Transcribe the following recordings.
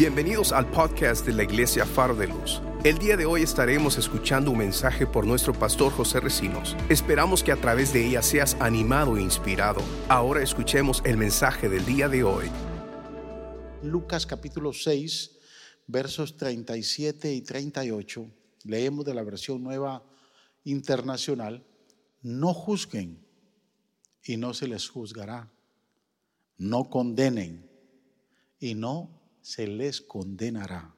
Bienvenidos al podcast de la Iglesia Faro de Luz. El día de hoy estaremos escuchando un mensaje por nuestro pastor José Recinos. Esperamos que a través de ella seas animado e inspirado. Ahora escuchemos el mensaje del día de hoy. Lucas capítulo 6, versos 37 y 38. Leemos de la versión nueva internacional. No juzguen y no se les juzgará. No condenen y no se les condenará.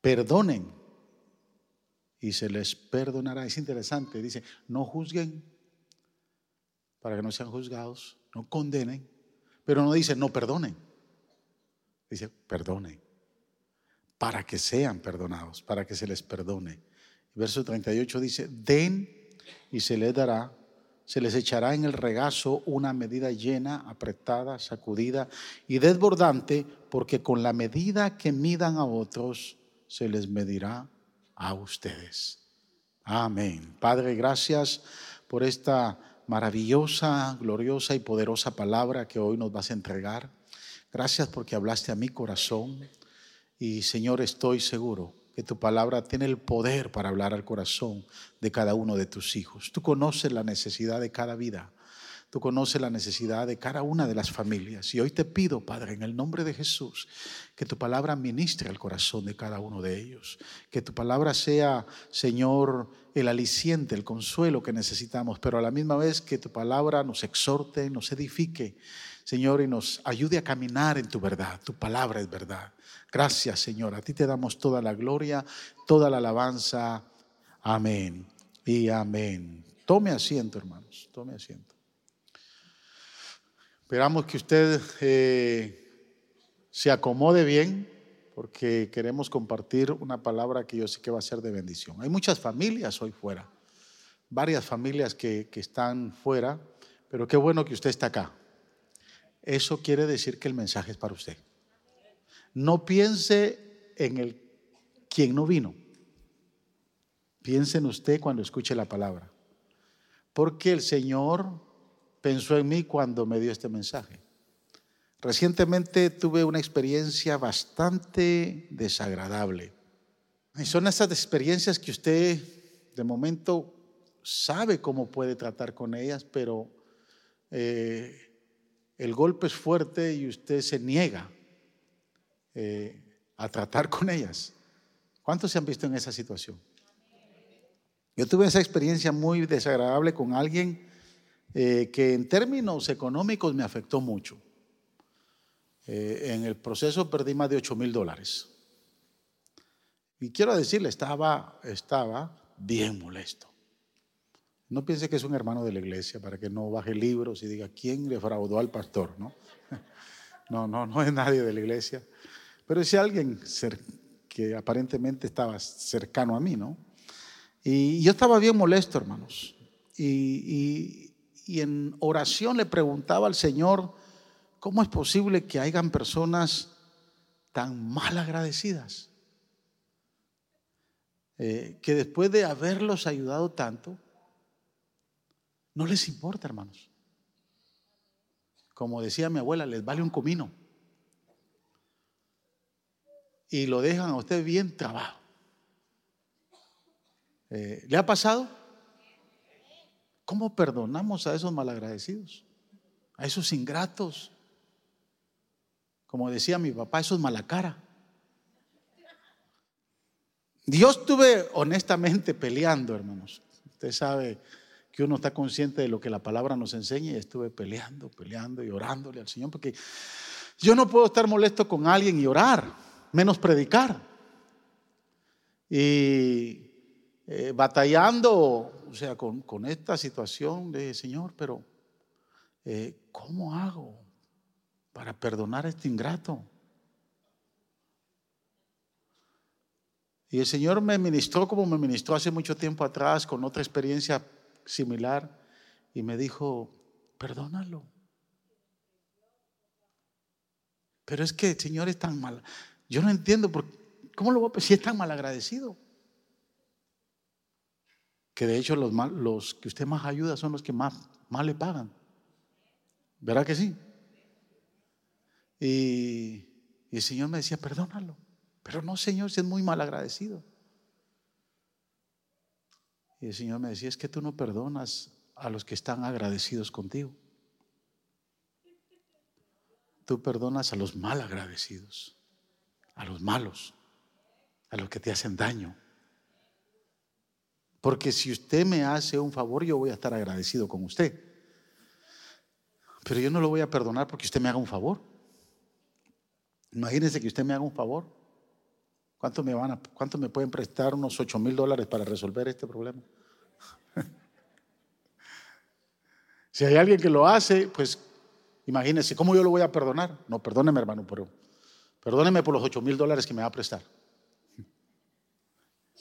Perdonen y se les perdonará. Es interesante, dice, no juzguen para que no sean juzgados, no condenen, pero no dice no perdonen. Dice, perdonen, para que sean perdonados, para que se les perdone. Verso 38 dice, den y se les dará se les echará en el regazo una medida llena, apretada, sacudida y desbordante, porque con la medida que midan a otros, se les medirá a ustedes. Amén. Padre, gracias por esta maravillosa, gloriosa y poderosa palabra que hoy nos vas a entregar. Gracias porque hablaste a mi corazón y Señor, estoy seguro que tu palabra tiene el poder para hablar al corazón de cada uno de tus hijos. Tú conoces la necesidad de cada vida. Tú conoces la necesidad de cada una de las familias. Y hoy te pido, Padre, en el nombre de Jesús, que tu palabra ministre al corazón de cada uno de ellos. Que tu palabra sea, Señor, el aliciente, el consuelo que necesitamos, pero a la misma vez que tu palabra nos exhorte, nos edifique, Señor, y nos ayude a caminar en tu verdad. Tu palabra es verdad. Gracias, Señor. A ti te damos toda la gloria, toda la alabanza. Amén y amén. Tome asiento, hermanos. Tome asiento. Esperamos que usted eh, se acomode bien porque queremos compartir una palabra que yo sé que va a ser de bendición. Hay muchas familias hoy fuera, varias familias que, que están fuera, pero qué bueno que usted está acá. Eso quiere decir que el mensaje es para usted. No piense en el quien no vino. Piense en usted cuando escuche la palabra. Porque el Señor pensó en mí cuando me dio este mensaje. Recientemente tuve una experiencia bastante desagradable. Y son esas experiencias que usted de momento sabe cómo puede tratar con ellas, pero eh, el golpe es fuerte y usted se niega eh, a tratar con ellas. ¿Cuántos se han visto en esa situación? Yo tuve esa experiencia muy desagradable con alguien eh, que en términos económicos me afectó mucho. Eh, en el proceso perdí más de 8 mil dólares. Y quiero decirle, estaba, estaba bien molesto. No piense que es un hermano de la iglesia para que no baje libros y diga quién le fraudó al pastor, ¿no? No, no, no es nadie de la iglesia. Pero es alguien que aparentemente estaba cercano a mí, ¿no? Y yo estaba bien molesto, hermanos. Y, en oración le preguntaba al Señor, ¿cómo es posible que hayan personas tan mal agradecidas? Eh, que después de haberlos ayudado tanto, no les importa, hermanos. Como decía mi abuela, les vale un comino y lo dejan a usted bien trabajo. Eh, ¿Le ha pasado? ¿Cómo perdonamos a esos malagradecidos? A esos ingratos. Como decía mi papá, esos malacara. Dios estuve honestamente peleando, hermanos. Usted sabe que uno está consciente de lo que la palabra nos enseña y estuve peleando, peleando y orándole al Señor, porque yo no puedo estar molesto con alguien y orar menos predicar. Y eh, batallando, o sea, con, esta situación de Señor, pero eh, ¿cómo hago para perdonar a este ingrato? Y el Señor me ministró como me ministró hace mucho tiempo atrás con otra experiencia similar y me dijo, perdónalo. Pero es que el Señor es tan mal. Yo no entiendo por, cómo lo voy a si es tan mal agradecido. Que de hecho los, que usted más ayuda son los que más, más le pagan. ¿Verdad que sí? Y, Y el Señor me decía, perdónalo. Pero no, Señor, si es muy mal agradecido. Y el Señor me decía, es que tú no perdonas a los que están agradecidos contigo. Tú perdonas a los mal agradecidos, a los malos, a los que te hacen daño. Porque si usted me hace un favor, yo voy a estar agradecido con usted. Pero yo no lo voy a perdonar porque usted me haga un favor. Imagínese que usted me haga un favor. ¿Cuánto me, van a, me pueden prestar unos 8 mil dólares para resolver este problema? si hay alguien que lo hace, pues imagínese, ¿cómo yo lo voy a perdonar? No, perdóneme hermano, pero perdóneme por los 8 mil dólares que me va a prestar.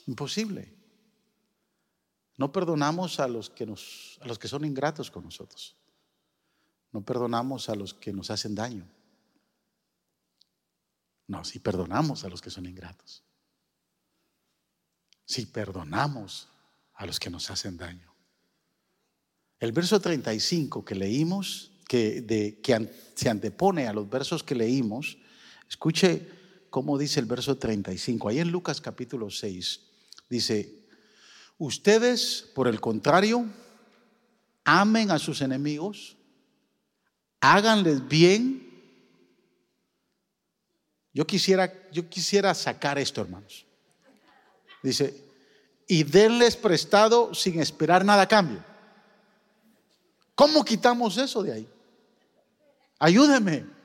Imposible. No perdonamos a los que nos, a los que son ingratos con nosotros. No perdonamos a los que nos hacen daño. No, si perdonamos a los que son ingratos. Si perdonamos a los que nos hacen daño. El verso 35 que leímos, que, que se antepone a los versos que leímos, escuche cómo dice el verso 35. Ahí en Lucas capítulo 6 dice, Ustedes, por el contrario, amen a sus enemigos, háganles bien. Yo quisiera, yo quisiera sacar esto, hermanos. Dice, y denles prestado sin esperar nada a cambio. ¿Cómo quitamos eso de ahí? Ayúdeme.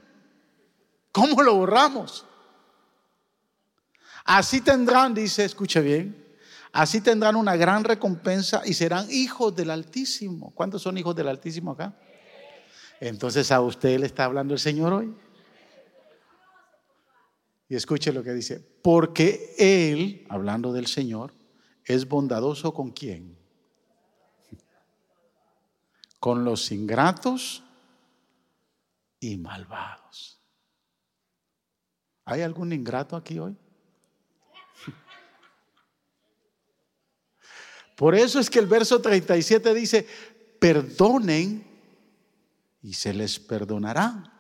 ¿Cómo lo borramos? Así tendrán, dice, escuche bien, Así tendrán una gran recompensa y serán hijos del Altísimo. ¿Cuántos son hijos del Altísimo acá? Entonces a usted le está hablando el Señor hoy. Y escuche lo que dice, porque Él, hablando del Señor, es bondadoso con quién? Con los ingratos y malvados. ¿Hay algún ingrato aquí hoy? Por eso es que el verso 37 dice, perdonen y se les perdonará.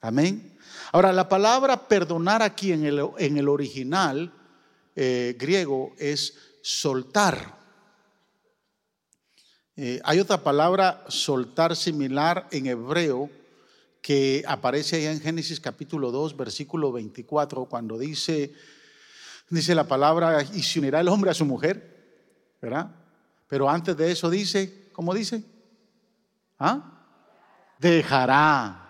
Amén. Ahora, la palabra perdonar aquí en el, en el original eh, griego es soltar. Eh, hay otra palabra, soltar, similar en hebreo, que aparece allá en Génesis capítulo 2, versículo 24, cuando dice, dice la palabra, y se unirá el hombre a su mujer. ¿verdad? Pero antes de eso dice, ¿cómo dice? ¿Ah? Dejará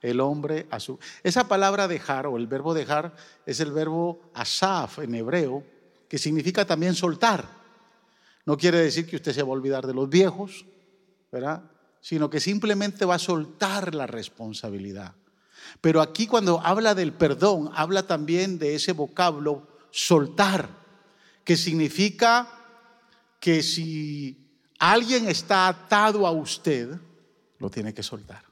el hombre a su... Esa palabra dejar o el verbo dejar es el verbo asaf en hebreo, que significa también soltar. No quiere decir que usted se va a olvidar de los viejos, ¿verdad? Sino que simplemente va a soltar la responsabilidad. Pero aquí cuando habla del perdón, habla también de ese vocablo soltar, que significa que si alguien está atado a usted, lo tiene que soltar.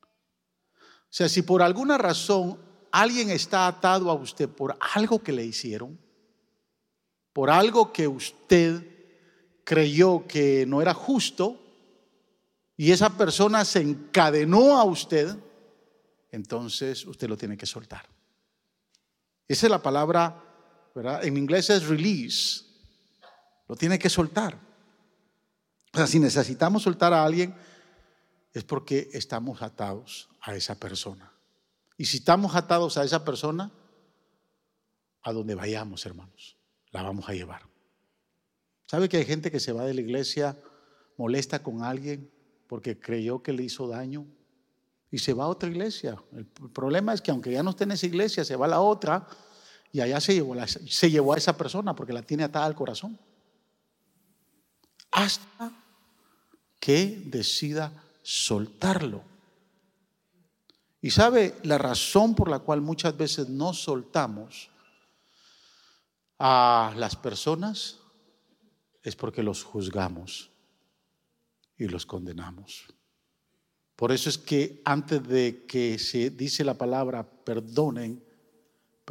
O sea, si por alguna razón alguien está atado a usted por algo que le hicieron, por algo que usted creyó que no era justo, y esa persona se encadenó a usted, entonces usted lo tiene que soltar. Esa es la palabra, ¿verdad? En inglés es release. Lo tiene que soltar. O sea, si necesitamos soltar a alguien, es porque estamos atados a esa persona. Y si estamos atados a esa persona, a donde vayamos, hermanos, la vamos a llevar. ¿Sabe que hay gente que se va de la iglesia, molesta con alguien porque creyó que le hizo daño y se va a otra iglesia? El problema es que aunque ya no esté en esa iglesia, se va a la otra y allá se llevó, a esa persona porque la tiene atada al corazón hasta que decida soltarlo. Y sabe la razón por la cual muchas veces no soltamos a las personas es porque los juzgamos y los condenamos. Por eso es que antes de que se dice la palabra perdonen,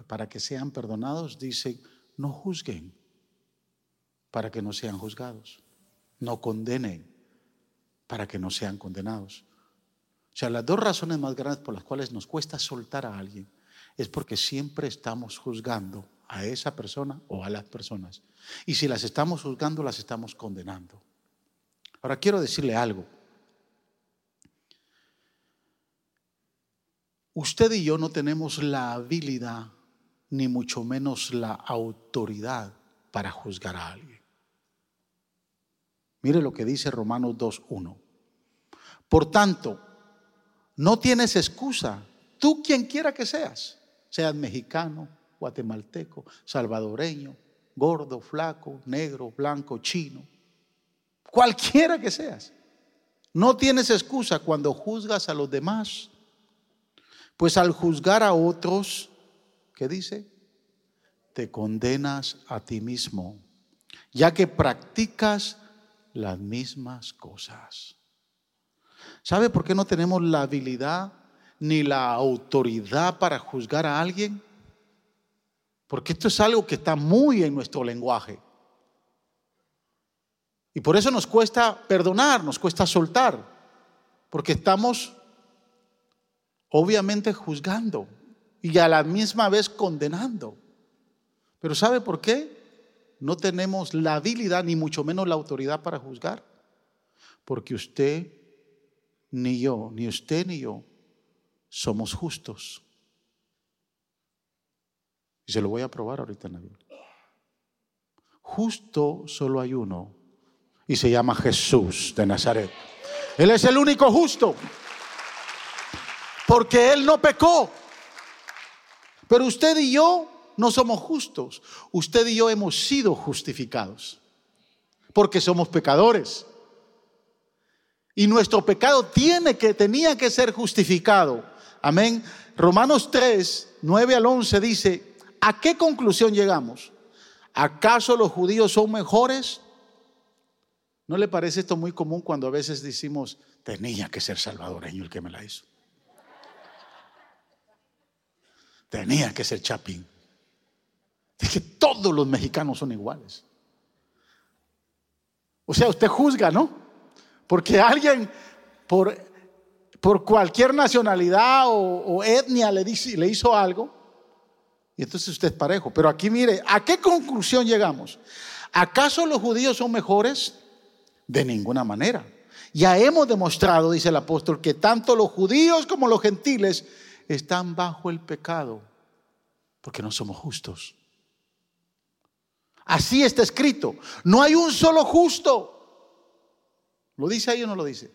para que sean perdonados, dice no juzguen para que no sean juzgados no condenen para que no sean condenados. O sea, las dos razones más grandes por las cuales nos cuesta soltar a alguien es porque siempre estamos juzgando a esa persona o a las personas. Y si las estamos juzgando, las estamos condenando. Ahora quiero decirle algo. Usted y yo no tenemos la habilidad, ni mucho menos la autoridad para juzgar a alguien. Mire lo que dice Romanos 2.1. Por tanto, no tienes excusa, tú quien quiera que seas, seas mexicano, guatemalteco, salvadoreño, gordo, flaco, negro, blanco, chino, cualquiera que seas. No tienes excusa cuando juzgas a los demás, pues al juzgar a otros, ¿qué dice? Te condenas a ti mismo, ya que practicas las mismas cosas. ¿Sabe por qué no tenemos la habilidad ni la autoridad para juzgar a alguien? Porque esto es algo que está muy en nuestro lenguaje. Y por eso nos cuesta perdonar, nos cuesta soltar, porque estamos obviamente juzgando y a la misma vez condenando. Pero ¿sabe por qué? No tenemos la habilidad ni mucho menos la autoridad para juzgar. Porque usted, ni yo, ni usted ni yo somos justos. Y se lo voy a probar ahorita en la Biblia. Justo solo hay uno y se llama Jesús de Nazaret. Él es el único justo porque Él no pecó. Pero usted y yo no somos justos. Usted y yo hemos sido justificados porque somos pecadores. Y nuestro pecado tiene que tenía que ser justificado. Amén. Romanos 3, 9 al 11 dice, ¿A qué conclusión llegamos? ¿Acaso los judíos son mejores? ¿No le parece esto muy común cuando a veces decimos, tenía que ser salvadoreño el que me la hizo? Tenía que ser chapín. Es que todos los mexicanos son iguales. O sea, usted juzga, ¿no? Porque alguien por, por cualquier nacionalidad o, etnia le, le hizo algo, y entonces usted es parejo. Pero aquí mire, ¿a qué conclusión llegamos? ¿Acaso los judíos son mejores? De ninguna manera. Ya hemos demostrado, dice el apóstol, que tanto los judíos como los gentiles están bajo el pecado, porque no somos justos. Así está escrito. No hay un solo justo. ¿Lo dice ahí o no lo dice?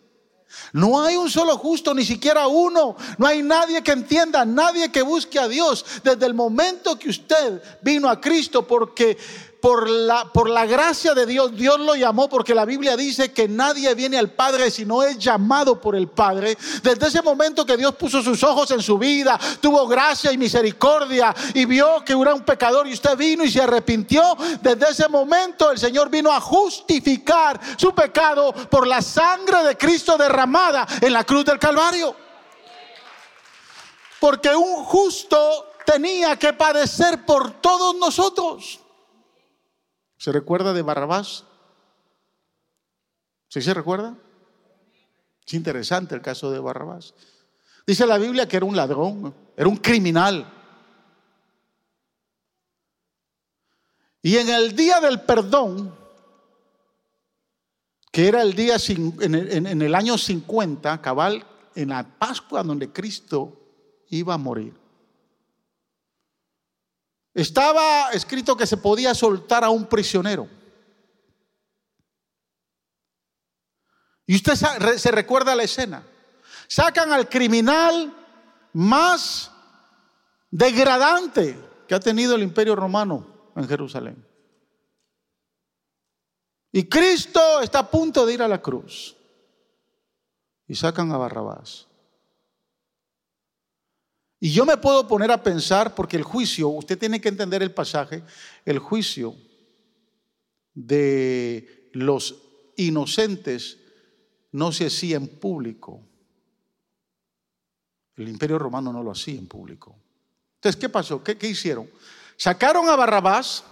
No hay un solo justo, ni siquiera uno. No hay nadie que entienda, nadie que busque a Dios. Desde el momento que usted vino a Cristo, porque por la, por la gracia de Dios, Dios lo llamó porque la Biblia dice que nadie viene al Padre si no es llamado por el Padre. Desde ese momento que Dios puso sus ojos en su vida, tuvo gracia y misericordia y vio que era un pecador y usted vino y se arrepintió, desde ese momento el Señor vino a justificar su pecado por la sangre de Cristo derramada en la cruz del Calvario. Porque un justo tenía que padecer por todos nosotros. ¿Se recuerda de Barrabás? ¿Sí se recuerda? Es interesante el caso de Barrabás. Dice la Biblia que era un ladrón, era un criminal. Y en el día del perdón, que era el día en el, año 50, cabal, en la Pascua donde Cristo iba a morir, estaba escrito que se podía soltar a un prisionero. Y usted se recuerda la escena. Sacan al criminal más degradante que ha tenido el imperio romano en Jerusalén. Y Cristo está a punto de ir a la cruz. Y sacan a Barrabás. Y yo me puedo poner a pensar, porque el juicio, usted tiene que entender el pasaje, el juicio de los inocentes no se hacía en público. El imperio romano no lo hacía en público. Entonces, ¿qué pasó? ¿Qué, qué hicieron? Sacaron a Barrabás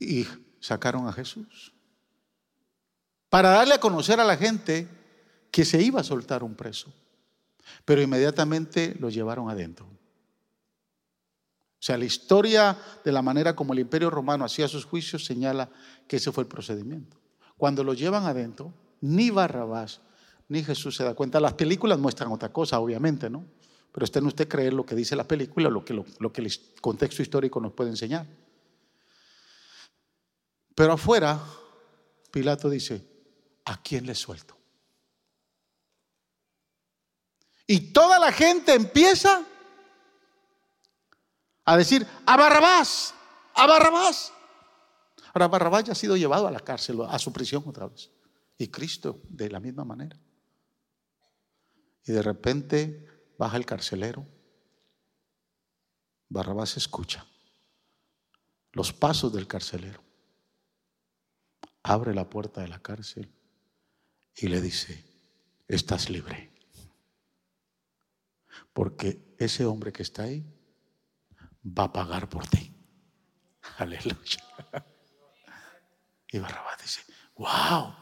y sacaron a Jesús. Para darle a conocer a la gente que se iba a soltar un preso, pero inmediatamente lo llevaron adentro. O sea, la historia de la manera como el imperio romano hacía sus juicios señala que ese fue el procedimiento. Cuando lo llevan adentro, ni Barrabás ni Jesús se da cuenta. Las películas muestran otra cosa, obviamente, ¿no? Pero está en usted creer lo que dice la película, lo que, lo que el contexto histórico nos puede enseñar. Pero afuera, Pilato dice, ¿a quién le suelto? Y toda la gente empieza a decir, a Barrabás, a Barrabás. Ahora Barrabás ya ha sido llevado a la cárcel, a su prisión otra vez. Y Cristo de la misma manera. Y de repente baja el carcelero. Barrabás escucha los pasos del carcelero. Abre la puerta de la cárcel y le dice, estás libre. Porque ese hombre que está ahí va a pagar por ti. Aleluya. Y Barrabás dice, wow,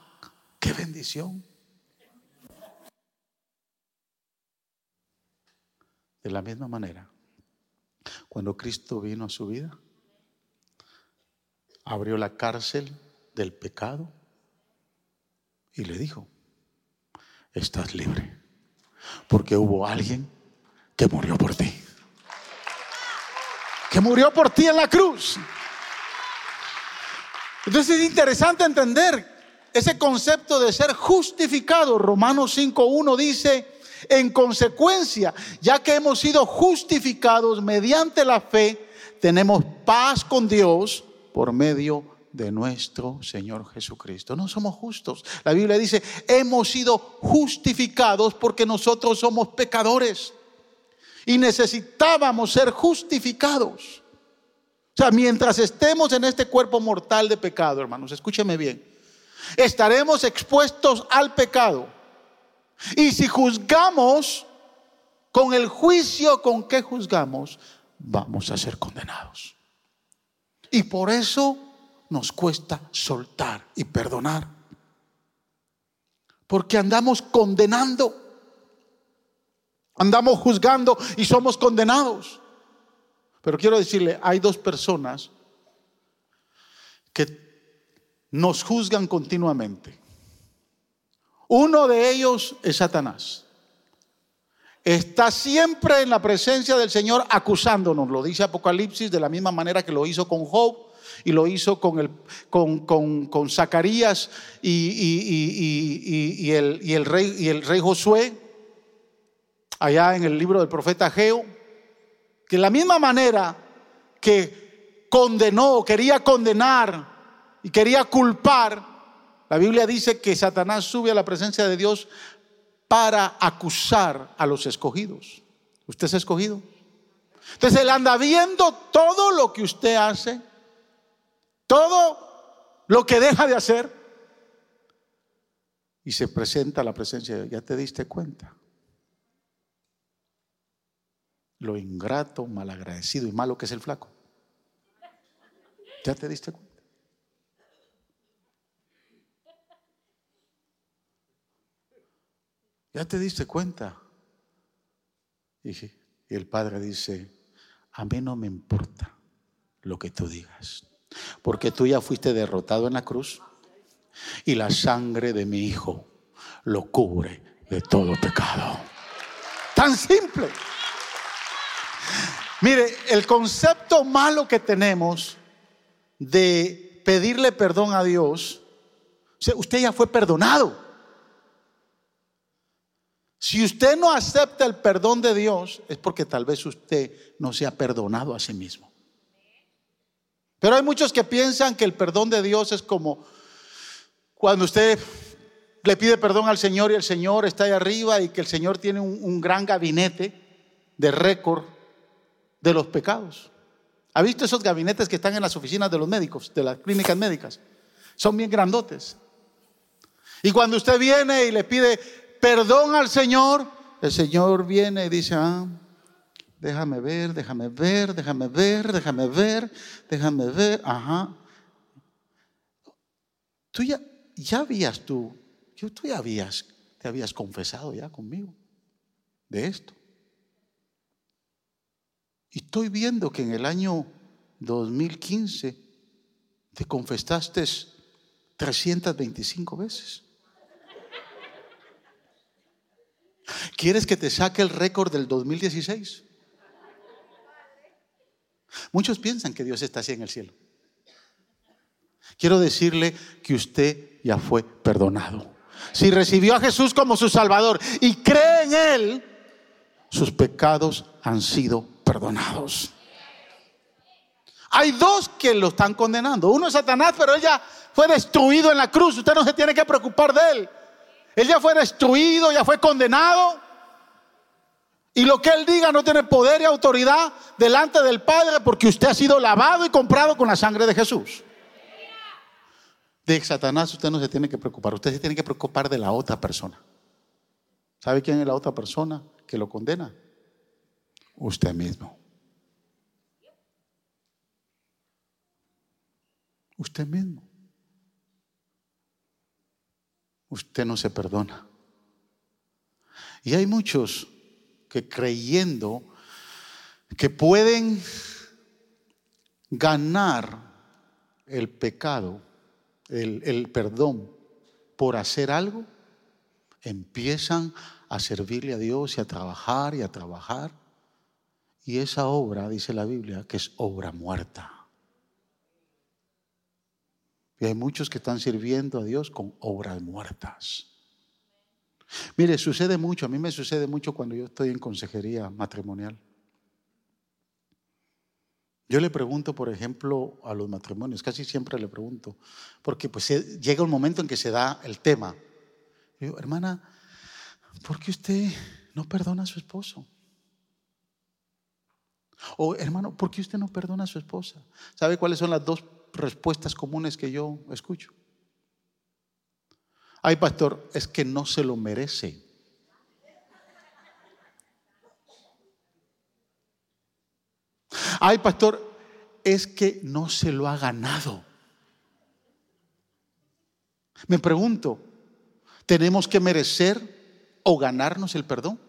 qué bendición. De la misma manera, cuando Cristo vino a su vida, abrió la cárcel del pecado y le dijo, estás libre, porque hubo alguien que murió por ti, que murió por ti en la cruz. Entonces es interesante entender ese concepto de ser justificado. Romanos 5.1 dice, en consecuencia, ya que hemos sido justificados mediante la fe, tenemos paz con Dios por medio de nuestro Señor Jesucristo. No somos justos. La Biblia dice, hemos sido justificados porque nosotros somos pecadores y necesitábamos ser justificados. O sea, mientras estemos en este cuerpo mortal de pecado, hermanos, escúcheme bien, estaremos expuestos al pecado y si juzgamos con el juicio con que juzgamos, vamos a ser condenados. Y por eso nos cuesta soltar y perdonar. Porque andamos condenando. Andamos juzgando y somos condenados. Pero quiero decirle, hay dos personas que nos juzgan continuamente. Uno de ellos es Satanás. Está siempre en la presencia del Señor acusándonos, lo dice Apocalipsis, de la misma manera que lo hizo con Job y lo hizo con, el, con, Zacarías y, el, y, el rey, y el rey Josué, allá en el libro del profeta Geo, que la misma manera que condenó, quería condenar y quería culpar, la Biblia dice que Satanás sube a la presencia de Dios para acusar a los escogidos. ¿Usted es escogido? Entonces él anda viendo todo lo que usted hace, todo lo que deja de hacer, y se presenta a la presencia de Dios. ¿Ya te diste cuenta? Lo ingrato, malagradecido y malo que es el flaco. ¿Ya te diste cuenta? ¿Ya te diste cuenta? Y el padre dice, a mí no me importa lo que tú digas, porque tú ya fuiste derrotado en la cruz y la sangre de mi hijo lo cubre de todo pecado. Tan simple. Mire, el concepto malo que tenemos de pedirle perdón a Dios, usted ya fue perdonado. Si usted no acepta el perdón de Dios, es porque tal vez usted no se ha perdonado a sí mismo. Pero hay muchos que piensan que el perdón de Dios es como cuando usted le pide perdón al Señor y el Señor está ahí arriba y que el Señor tiene un, gran gabinete de récord de los pecados. ¿Ha visto esos gabinetes que están en las oficinas de los médicos, de las clínicas médicas? Son bien grandotes. Y cuando usted viene y le pide perdón al Señor, el Señor viene y dice, ah, déjame ver, déjame ver, déjame ver, déjame ver, déjame ver, ajá. Tú ya, ya habías tú, tú ya habías te habías confesado ya conmigo de esto. Y estoy viendo que en el año 2015 te confesaste 325 veces. ¿Quieres que te saque el récord del 2016? Muchos piensan que Dios está así en el cielo. Quiero decirle que usted ya fue perdonado. Si recibió a Jesús como su Salvador y cree en Él, sus pecados han sido perdonados. Hay dos que lo están condenando. Uno es Satanás, pero él ya fue destruido en la cruz. Usted no se tiene que preocupar de él. Él ya fue destruido, ya fue condenado. Y lo que él diga no tiene poder y autoridad delante del Padre porque usted ha sido lavado y comprado con la sangre de Jesús. De Satanás usted no se tiene que preocupar, usted se tiene que preocupar de la otra persona. ¿Sabe quién es la otra persona que lo condena? Usted mismo. Usted mismo. Usted no se perdona. Y hay muchos que creyendo que pueden ganar el pecado, el, perdón por hacer algo, empiezan a servirle a Dios y a trabajar y a trabajar. Y esa obra, dice la Biblia, que es obra muerta. Y hay muchos que están sirviendo a Dios con obras muertas. Mire, sucede mucho, a mí me sucede mucho cuando yo estoy en consejería matrimonial. Yo le pregunto, por ejemplo, a los matrimonios, casi siempre le pregunto, porque pues llega un momento en que se da el tema. Yo hermana, ¿por qué usted no perdona a su esposo? O hermano, ¿por qué usted no perdona a su esposa? ¿Sabe cuáles son las dos respuestas comunes que yo escucho. Ay, pastor, es que no se lo merece. Ay, pastor, es que no se lo ha ganado. Me pregunto, ¿tenemos que merecer o ganarnos el perdón?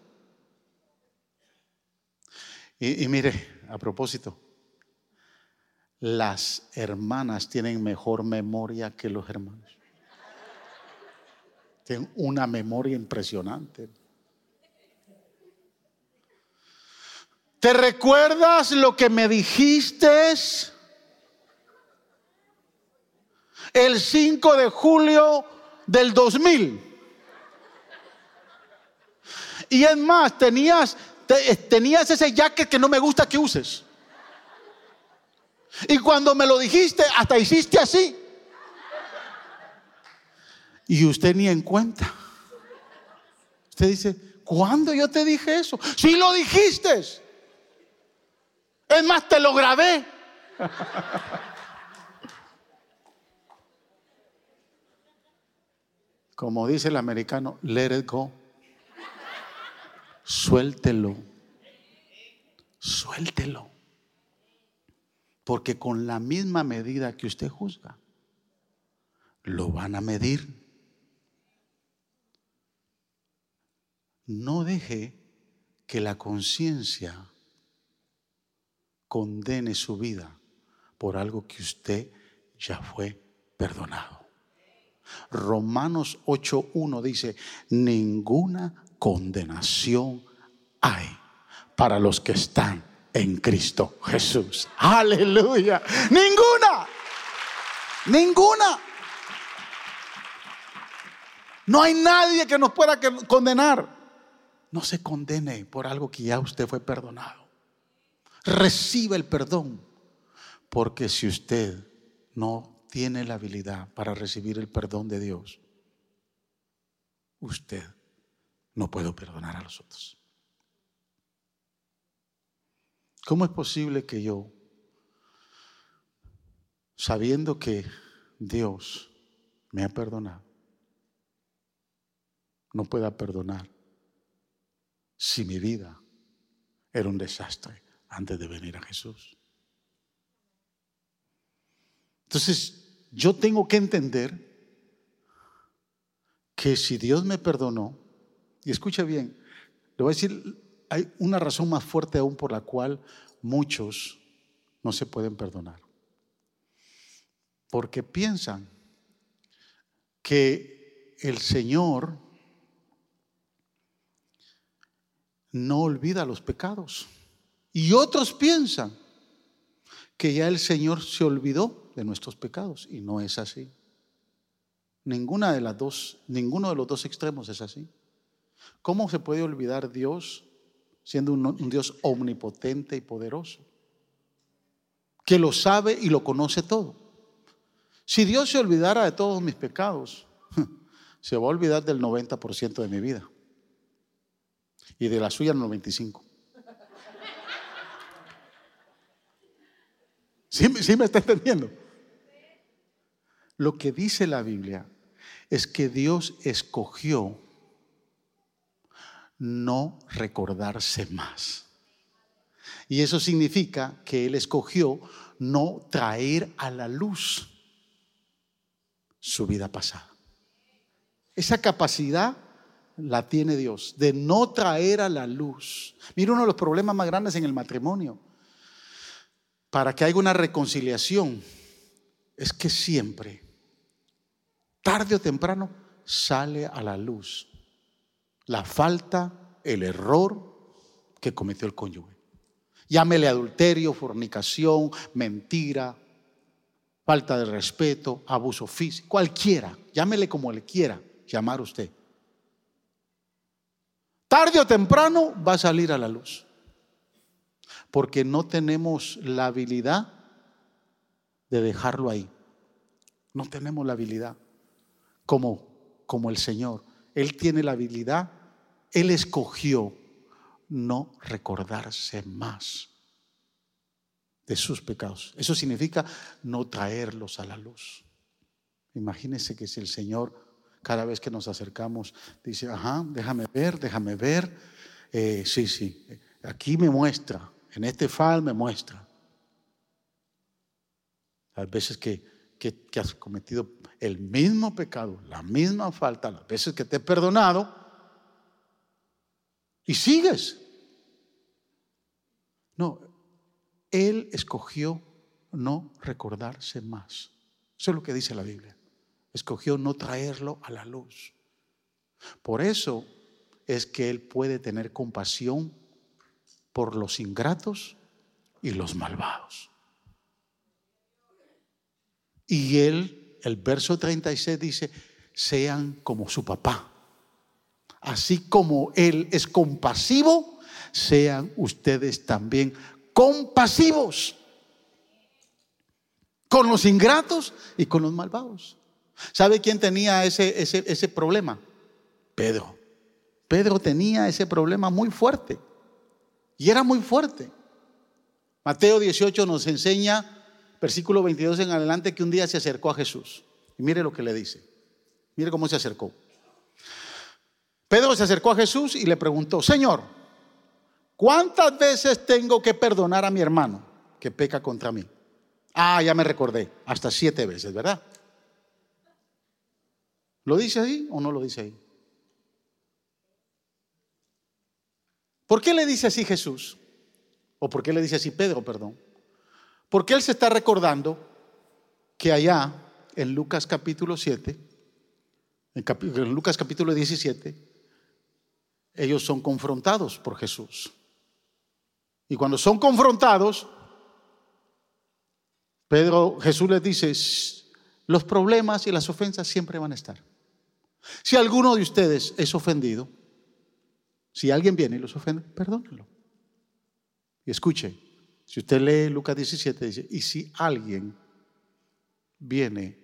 Y, y mire, a propósito, las hermanas tienen mejor memoria que los hermanos. Tienen una memoria impresionante. ¿Te recuerdas lo que me dijiste el 5 de julio del 2000? Y es más, tenías, tenías ese jacket que no me gusta que uses. Y cuando me lo dijiste, hasta hiciste así. Y usted ni en cuenta. Usted dice, ¿cuándo yo te dije eso? Si lo dijiste. Es más, te lo grabé. Como dice el americano, let it go. Suéltelo. Suéltelo. Porque con la misma medida que usted juzga, lo van a medir. No deje que la conciencia condene su vida por algo que usted ya fue perdonado. Romanos 8.1 dice, ninguna condenación hay para los que están en Cristo Jesús. Aleluya. Ninguna. Ninguna. No hay nadie que nos pueda condenar. No se condene por algo que ya usted fue perdonado. Reciba el perdón. Porque si usted no tiene la habilidad para recibir el perdón de Dios, usted no puede perdonar a los otros. ¿Cómo es posible que yo, sabiendo que Dios me ha perdonado, no pueda perdonar si mi vida era un desastre antes de venir a Jesús? Entonces, yo tengo que entender que si Dios me perdonó, Y escuche bien, le voy a decir, hay una razón más fuerte aún por la cual muchos no se pueden perdonar. Porque piensan que el Señor no olvida los pecados. Y otros piensan que ya el Señor se olvidó de nuestros pecados. Y no es así. Ninguna de las dos, ninguno de los dos extremos es así. ¿Cómo se puede olvidar Dios siendo un, Dios omnipotente y poderoso? Que lo sabe y lo conoce todo. Si Dios se olvidara de todos mis pecados, se va a olvidar del 90% de mi vida. Y de la suya el 95%. ¿Sí, ¿Sí, me está entendiendo? Lo que dice la Biblia es que Dios escogió no recordarse más. Y eso significa que Él escogió no traer a la luz su vida pasada. Esa capacidad la tiene Dios de no traer a la luz. Mira uno de los problemas más grandes en el matrimonio. Para que haya una reconciliación, es que siempre tarde o temprano sale a la luz la falta, el error que cometió el cónyuge. Llámele adulterio, fornicación, mentira, falta de respeto, abuso físico, cualquiera, llámele como le quiera llamar usted. Tarde o temprano va a salir a la luz, porque no tenemos la habilidad de dejarlo ahí. No tenemos la habilidad como, como el Señor. Él tiene la habilidad, Él escogió no recordarse más de sus pecados. Eso significa no traerlos a la luz. Imagínense que si el Señor cada vez que nos acercamos dice, ajá, déjame ver, déjame ver, eh, sí, sí, aquí me muestra, en este fal me muestra. Las veces que que, has cometido el mismo pecado, la misma falta, las veces que te he perdonado, y sigues. No, Él escogió no recordarse más. Eso es lo que dice la Biblia. Escogió no traerlo a la luz. Por eso es que Él puede tener compasión por los ingratos y los malvados. Y él, el verso 36 dice, sean como su papá. Así como él es compasivo, sean ustedes también compasivos con los ingratos y con los malvados. ¿Sabe quién tenía ese, ese, ese problema? Pedro. Pedro tenía ese problema muy fuerte. Y era muy fuerte. Mateo 18 nos enseña versículo 22 en adelante, que un día se acercó a Jesús. Y mire lo que le dice. Mire cómo se acercó. Pedro se acercó a Jesús y le preguntó, Señor, ¿cuántas veces tengo que perdonar a mi hermano que peca contra mí? Ah, ya me recordé, hasta siete veces, ¿verdad? ¿Lo dice ahí o no lo dice ahí? ¿Por qué le dice así Jesús? ¿O por qué le dice así Pedro, perdón? Porque él se está recordando que allá en Lucas capítulo 7, en, Lucas capítulo 17, ellos son confrontados por Jesús. Y cuando son confrontados, Pedro, Jesús les dice, los problemas y las ofensas siempre van a estar. Si alguno de ustedes es ofendido, si alguien viene y los ofende, perdónenlo. Y escuche, si usted lee Lucas 17, dice, y si alguien viene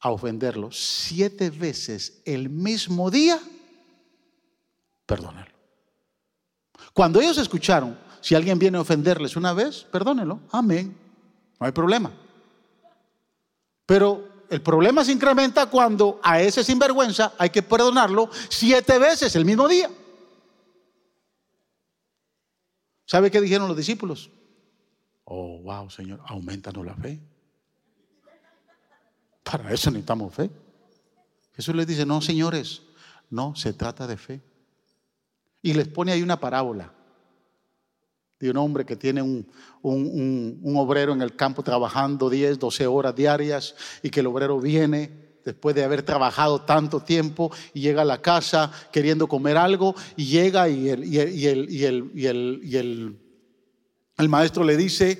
a ofenderlo siete veces el mismo día, perdónenlo. Cuando ellos escucharon, si alguien viene a ofenderles una vez, perdónenlo, amén, no hay problema. Pero el problema se incrementa cuando a ese sinvergüenza hay que perdonarlo siete veces el mismo día. ¿Sabe qué dijeron los discípulos? Oh, wow, Señor, aumentanos la fe. Para eso necesitamos fe. Jesús les dice, no, señores, No, se trata de fe. Y les pone ahí una parábola de un hombre que tiene un, un, obrero en el campo trabajando 10, 12 horas diarias y que el obrero viene después de haber trabajado tanto tiempo y llega a la casa queriendo comer algo y llega y el, maestro le dice,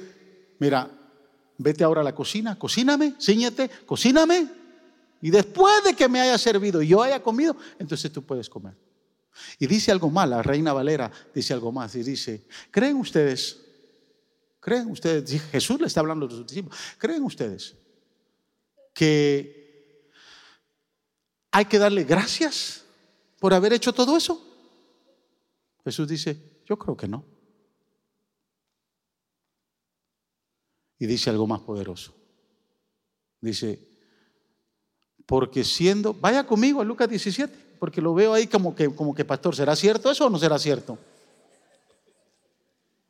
mira, vete ahora a la cocina, cocíname, ciñete, cocíname. Y después de que me haya servido y yo haya comido, entonces tú puedes comer. Y dice algo más, la reina Valera dice algo más y dice, ¿creen ustedes? ¿Creen ustedes? Jesús le está hablando a sus discípulos. ¿Creen ustedes que hay que darle gracias por haber hecho todo eso? Jesús dice, yo creo que no. Y dice algo más poderoso. Dice, porque siendo, vaya conmigo a Lucas 17 porque lo veo ahí como que, como que, pastor, ¿será cierto eso o no será cierto?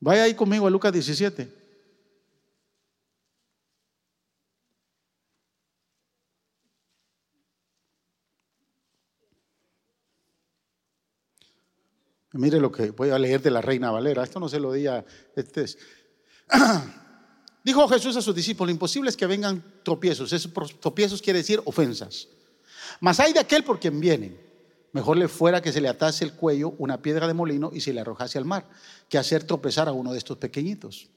Vaya ahí conmigo a Lucas 17. Mire lo que voy a leer de la Reina Valera. Esto no se lo di a este. Dijo Jesús a sus discípulos: imposible es que vengan tropiezos. Esos tropiezos quiere decir ofensas. Mas hay de aquel por quien vienen. Mejor le fuera que se le atase el cuello una piedra de molino y se le arrojase al mar, que hacer tropezar a uno de estos pequeñitos.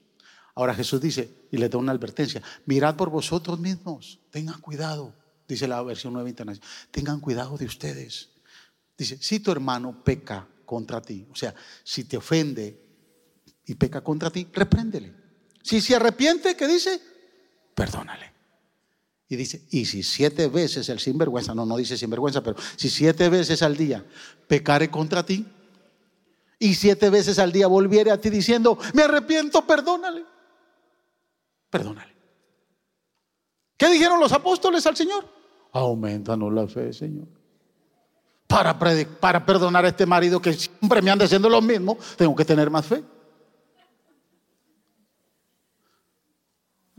Ahora Jesús dice, y le da una advertencia, mirad por vosotros mismos, tengan cuidado, dice la versión nueva internacional, tengan cuidado de ustedes. Dice, si tu hermano peca contra ti, o sea, si te ofende y peca contra ti, repréndele. Si se arrepiente, ¿qué dice? Perdónale. Y dice, y si siete veces el sinvergüenza, no, no dice sinvergüenza, pero si siete veces al día pecare contra ti, y siete veces al día volviere a ti diciendo, me arrepiento, perdónale. Perdónale. ¿Qué dijeron los apóstoles al Señor? Aumentanos la fe, Señor. Para, para perdonar a este marido que siempre me anda haciendo lo mismo, tengo que tener más fe.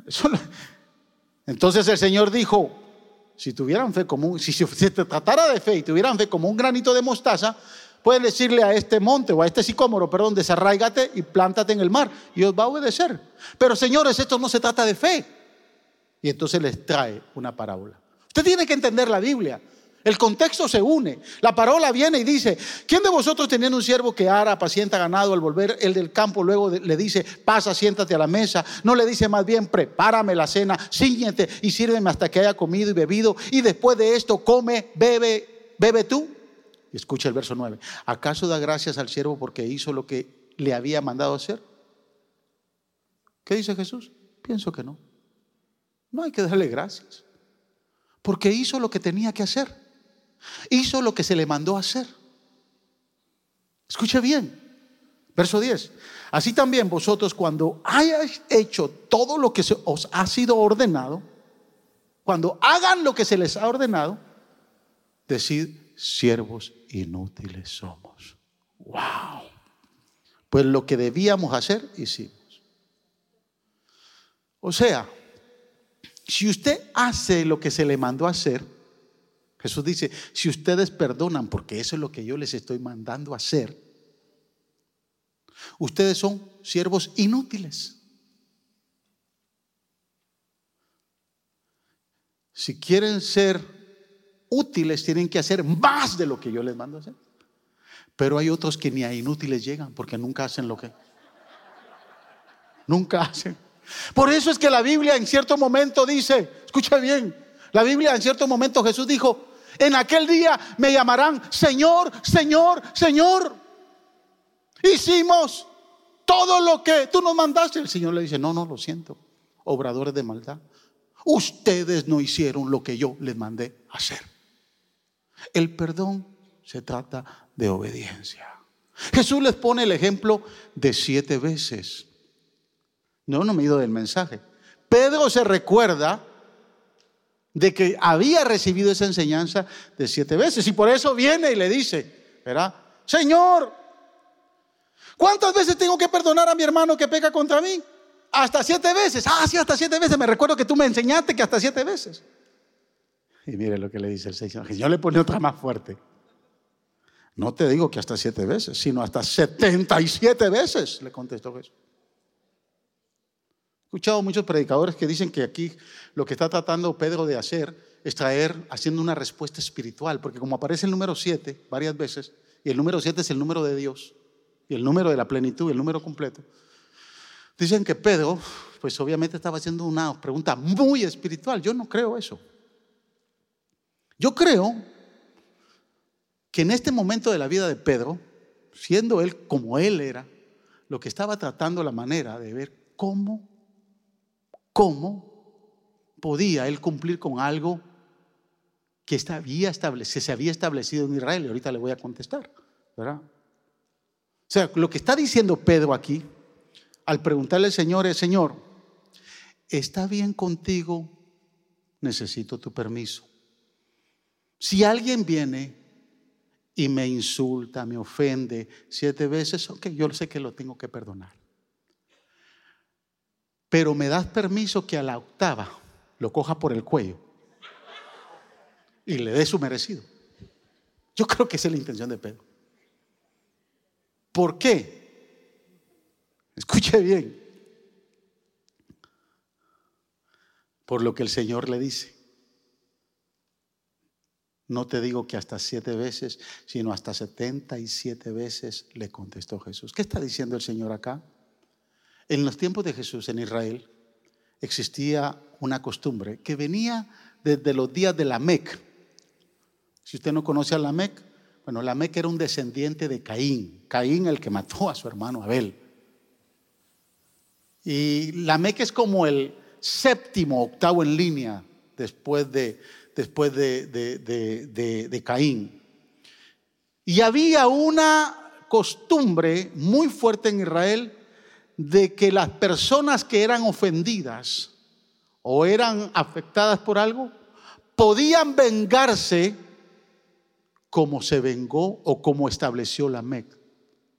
Eso, entonces el Señor dijo, si tuvieran fe como si se tratara de fe y tuvieran fe como un granito de mostaza, pueden decirle a este monte o a este sicómoro, perdón, desarraigate y plántate en el mar y os va a obedecer. Pero señores, esto no se trata de fe. Y entonces les trae una parábola. Usted tiene que entender la Biblia. El contexto se une. La parola viene y dice, ¿quién de vosotros teniendo un siervo que ara, pacienta ganado, al volver el del campo luego le dice, pasa, siéntate a la mesa? No le dice más bien, prepárame la cena, ciñete y sírveme hasta que haya comido y bebido y después de esto come, bebe, bebe tú. Y escucha el verso 9. ¿Acaso da gracias al siervo porque hizo lo que le había mandado hacer? ¿Qué dice Jesús? Pienso que no. No hay que darle gracias. Porque hizo lo que tenía que hacer. Hizo lo que se le mandó hacer. Escuche bien. Verso 10. Así también vosotros cuando hayáis hecho todo lo que os ha sido ordenado, cuando hagan lo que se les ha ordenado, decid, siervos inútiles somos. Wow. Pues lo que debíamos hacer, hicimos. O sea, si usted hace lo que se le mandó hacer, Jesús dice, si ustedes perdonan, porque eso es lo que yo les estoy mandando hacer, ustedes son siervos inútiles. Si quieren ser útiles, tienen que hacer más de lo que yo les mando a hacer. Pero hay otros que ni a inútiles llegan porque nunca hacen lo que... Nunca hacen. Por eso es que la Biblia en cierto momento dice, escucha bien, la Biblia en cierto momento Jesús dijo, en aquel día me llamarán Señor, Señor, Señor. Hicimos todo lo que tú nos mandaste. El Señor le dice, no, no, lo siento, obradores de maldad. Ustedes no hicieron lo que yo les mandé hacer. El perdón se trata de obediencia. Jesús les pone el ejemplo de siete veces. No, no me he ido del mensaje. Pedro se recuerda de que había recibido esa enseñanza de siete veces. Y por eso viene y le dice, ¿verdad? Señor, ¿cuántas veces tengo que perdonar a mi hermano que peca contra mí? Hasta siete veces. Ah, sí, hasta siete veces. Me recuerdo que tú me enseñaste que hasta siete veces. Y mire lo que le dice el Señor. El Señor le pone otra más fuerte. No te digo que hasta siete veces, sino hasta 77 veces, le contestó Jesús. Escuchado muchos predicadores que dicen que aquí lo que está tratando Pedro de hacer es traer, haciendo una respuesta espiritual, porque como aparece el número siete varias veces, y el número siete es el número de Dios, y el número de la plenitud, el número completo, dicen que Pedro, pues obviamente estaba haciendo una pregunta muy espiritual. Yo no creo eso. Yo creo que en este momento de la vida de Pedro, siendo él como él era, lo que estaba tratando la manera de ver cómo, cómo podía él cumplir con algo que, se había establecido en Israel. Y ahorita le voy a contestar, ¿verdad? O sea, lo que está diciendo Pedro aquí, al preguntarle al Señor es, Señor, ¿está bien contigo? Necesito tu permiso. Si alguien viene y me insulta, me ofende siete veces, ok, yo sé que lo tengo que perdonar. Pero me das permiso que a la octava lo coja por el cuello y le dé su merecido. Yo creo que esa es la intención de Pedro. ¿Por qué? Escuche bien. Por lo que el Señor le dice. No te digo que hasta siete veces, sino hasta setenta y siete veces le contestó Jesús. ¿Qué está diciendo el Señor acá? En los tiempos de Jesús en Israel existía una costumbre que venía desde los días de la Mec. Si usted no conoce a la Mec, bueno, la Mec era un descendiente de Caín, Caín el que mató a su hermano Abel. Y la Mec es como el séptimo, octavo en línea después de, después de, de, Caín. Y había una costumbre muy fuerte en Israel de que las personas que eran ofendidas o eran afectadas por algo, podían vengarse como se vengó o como estableció la MEC.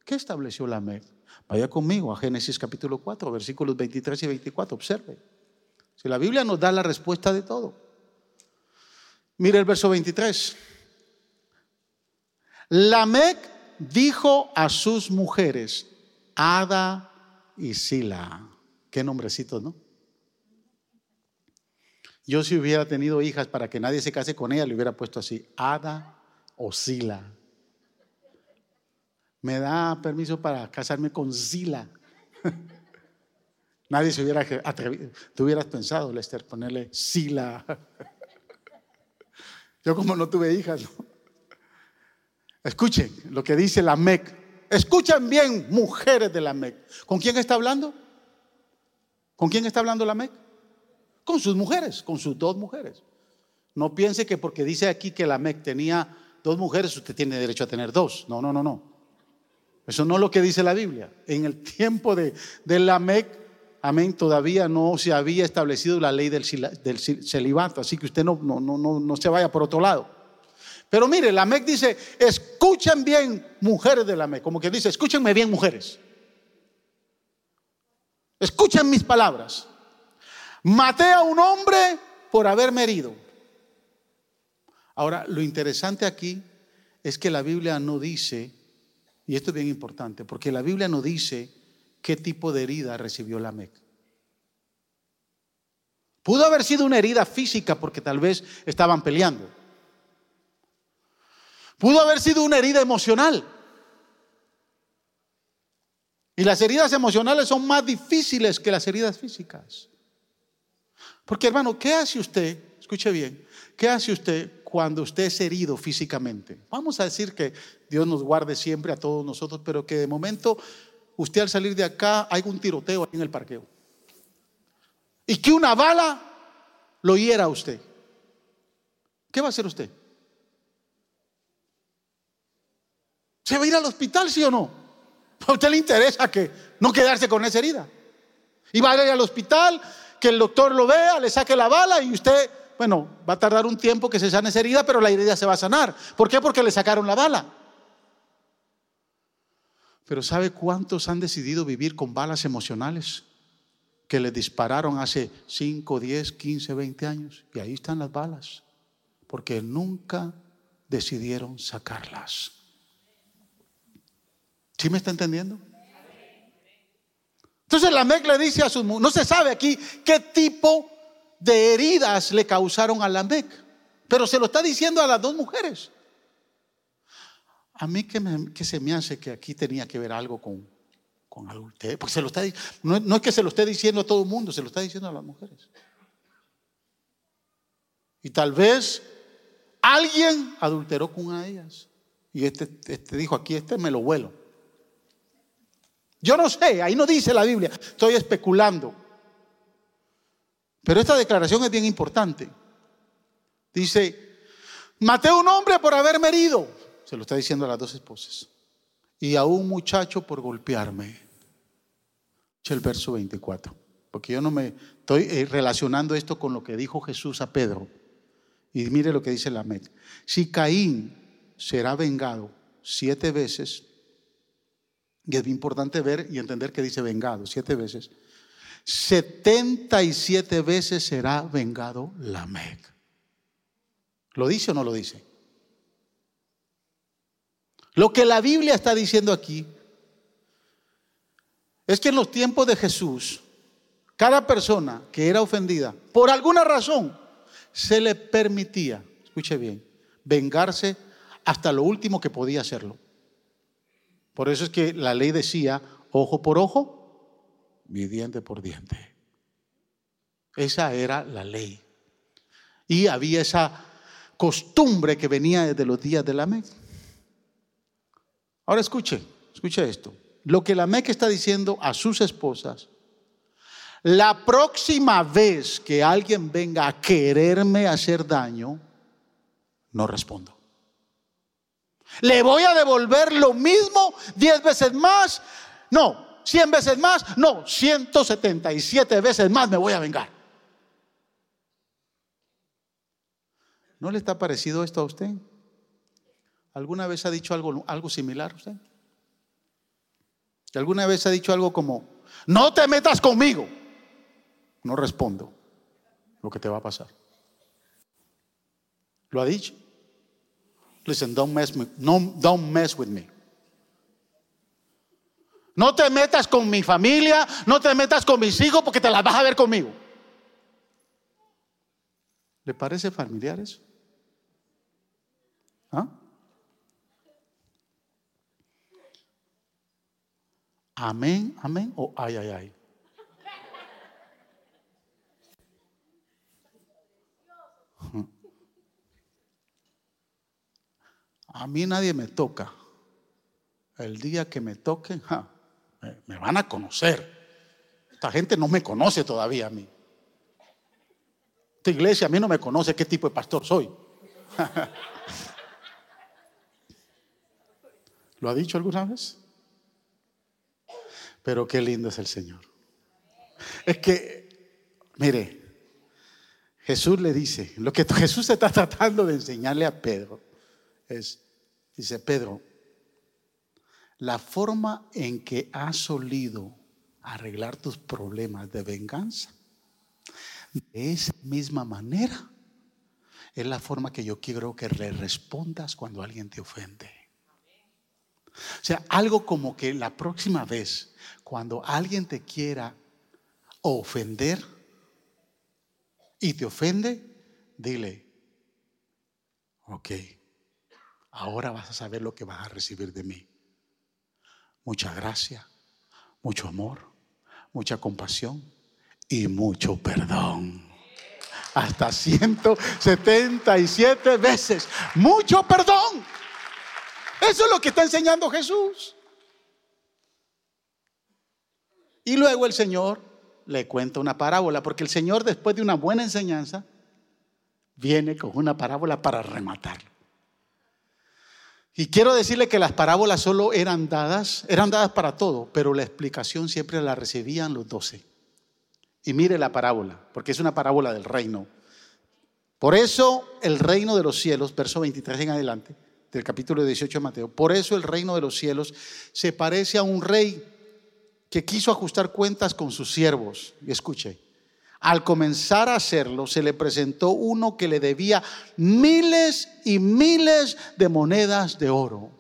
¿Qué estableció la MEC? Vaya conmigo a Génesis capítulo 4, versículos 23 y 24, observe. Si la Biblia nos da la respuesta de todo. Mire el verso 23. Lamec dijo a sus mujeres, Ada y Sila. Qué nombrecitos, ¿no? Yo si hubiera tenido hijas para que nadie se case con ella, le hubiera puesto así, Ada o Sila. Me da permiso para casarme con Sila. Nadie se hubiera atrevido. Tú hubieras pensado, Lester, ponerle Sila. Yo como no tuve hijas, escuchen lo que dice la MEC. Escuchen bien, mujeres de la MEC. ¿Con quién está hablando? ¿Con quién está hablando la MEC? Con sus mujeres, con sus dos mujeres. No piense que porque dice aquí que la MEC tenía dos mujeres, usted tiene derecho a tener dos. No, no, no, no. Eso no es lo que dice la Biblia. En el tiempo de, la MEC amén, todavía no se había establecido la ley del, celibato, así que usted no, no, no, no se vaya por otro lado. Pero mire, la MEC dice, escuchen bien mujeres de la MEC, como que dice, escúchenme bien mujeres. Escuchen mis palabras. Maté a un hombre por haberme herido. Ahora, lo interesante aquí es que la Biblia no dice, y esto es bien importante, porque la Biblia no dice qué tipo de herida recibió la Mec. Pudo haber sido una herida física porque tal vez estaban peleando. Pudo haber sido una herida emocional. Y las heridas emocionales son más difíciles que las heridas físicas. Porque hermano, ¿qué hace usted? Escuche bien, ¿qué hace usted cuando usted es herido físicamente? Vamos a decir que Dios nos guarde siempre a todos nosotros, pero que de momento usted al salir de acá hay un tiroteo en el parqueo. Y que una bala lo hiera a usted. ¿Qué va a hacer usted? ¿Se va a ir al hospital, sí o no? A usted le interesa que no quedarse con esa herida. Y va a ir al hospital, que el doctor lo vea, le saque la bala y usted, bueno, va a tardar un tiempo que se sane esa herida, pero la herida se va a sanar. ¿Por qué? Porque le sacaron la bala. Pero ¿sabe cuántos han decidido vivir con balas emocionales? Que le dispararon hace 5, 10, 15, 20 años. Y ahí están las balas. Porque nunca decidieron sacarlas. ¿Sí me está entendiendo? Entonces la Lamec le dice a sus no se sabe aquí qué tipo de heridas le causaron a Lamec, pero se lo está diciendo a las dos mujeres. A mí que, se me hace que aquí tenía que ver algo con, con adulterio, porque se lo está no, no es que se lo esté diciendo a todo el mundo, se lo está diciendo a las mujeres. Y tal vez alguien adulteró con una de ellas. Y este, este dijo aquí, este me lo vuelo. Yo no sé, ahí no dice la Biblia, estoy especulando. Pero esta declaración es bien importante. Dice, maté a un hombre por haberme herido, se lo está diciendo a las dos esposas, y a un muchacho por golpearme. El verso 24, porque yo no me estoy eh, relacionando esto con lo que dijo Jesús a Pedro. Y mire lo que dice la Met. Si Caín será vengado siete veces, y es importante ver y entender que dice vengado siete veces. 77 veces será vengado Lamec. ¿Lo dice o no lo dice? Lo que la Biblia está diciendo aquí es que en los tiempos de Jesús, cada persona que era ofendida, por alguna razón, se le permitía, escuche bien, vengarse hasta lo último que podía hacerlo. Por eso es que la ley decía, ojo por ojo y diente por diente. Esa era la ley. Y había esa costumbre que venía desde los días de la Mec. Ahora escuche, escuche esto. Lo que la Mec está diciendo a sus esposas, la próxima vez que alguien venga a quererme hacer daño, no respondo. Le voy a devolver lo mismo diez veces más. No, cien veces más. No, 177 veces más me voy a vengar. ¿No le está parecido esto a usted? ¿Alguna vez ha dicho algo, algo similar usted? ¿Alguna vez ha dicho algo como, no te metas conmigo? No respondo lo que te va a pasar. ¿Lo ha dicho? Listen, don't mess, with, no, don't mess with me. No te metas con mi familia, no te metas con mis hijos porque te las vas a ver conmigo. ¿Le parece familiar eso? ¿Ah? Amén, amén o ay, ay, ay. A mí nadie me toca. El día que me toquen, me, van a conocer. Esta gente no me conoce todavía a mí. Esta iglesia a mí no me conoce qué tipo de pastor soy. ¿Lo ha dicho alguna vez? Pero qué lindo es el Señor. Es que, mire, Jesús le dice, lo que Jesús está tratando de enseñarle a Pedro es, dice Pedro, la forma en que has solido arreglar tus problemas de venganza, de esa misma manera, es la forma que yo quiero que le respondas cuando alguien te ofende. O sea, algo como que la próxima vez, cuando alguien te quiera ofender y te ofende, dile, ok, ahora vas a saber lo que vas a recibir de mí. Mucha gracia, mucho amor, mucha compasión y mucho perdón. Hasta 177 veces. Mucho perdón. Eso es lo que está enseñando Jesús. Y luego el Señor le cuenta una parábola, porque el Señor después de una buena enseñanza viene con una parábola para rematarlo. Y quiero decirle que las parábolas solo eran dadas, eran dadas para todo, pero la explicación siempre la recibían los doce. Y mire la parábola, porque es una parábola del reino. Por eso el reino de los cielos, verso 23 en adelante, del capítulo 18 de Mateo, por eso el reino de los cielos se parece a un rey que quiso ajustar cuentas con sus siervos. Y escuche, al comenzar a hacerlo, se le presentó uno que le debía miles y miles de monedas de oro.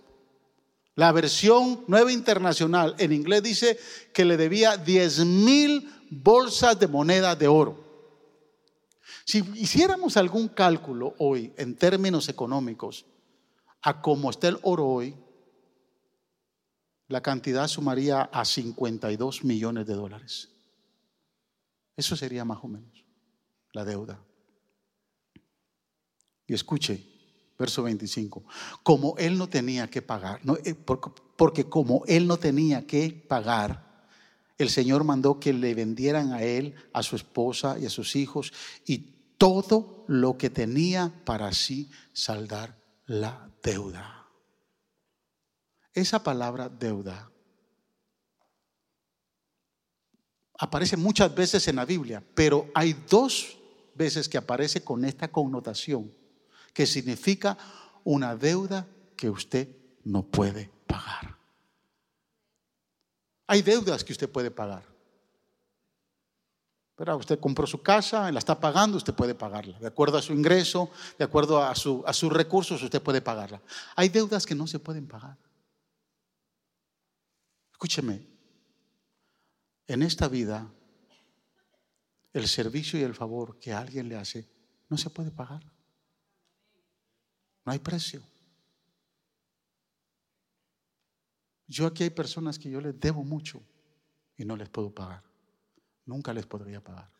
La versión nueva internacional en inglés dice que le debía 10 mil bolsas de moneda de oro. Si hiciéramos algún cálculo hoy en términos económicos a cómo está el oro hoy, la cantidad sumaría a 52 millones de dólares. Eso sería más o menos la deuda. Y escuche, verso 25, como él no tenía que pagar, eh, porque como él no tenía que pagar, el Señor mandó que le vendieran a él, a su esposa y a sus hijos y todo lo que tenía para así saldar la deuda. Esa palabra deuda aparece muchas veces en la Biblia, pero hay dos veces que aparece con esta connotación, que significa una deuda que usted no puede pagar. Hay deudas que usted puede pagar. Pero usted compró su casa, la está pagando, usted puede pagarla. De acuerdo a su ingreso, de acuerdo a, su, a sus recursos, usted puede pagarla. Hay deudas que no se pueden pagar. Escúcheme, en esta vida el servicio y el favor que alguien le hace no se puede pagar. No hay precio. Yo aquí hay personas que yo les debo mucho y no les puedo pagar. Nunca les podría pagar.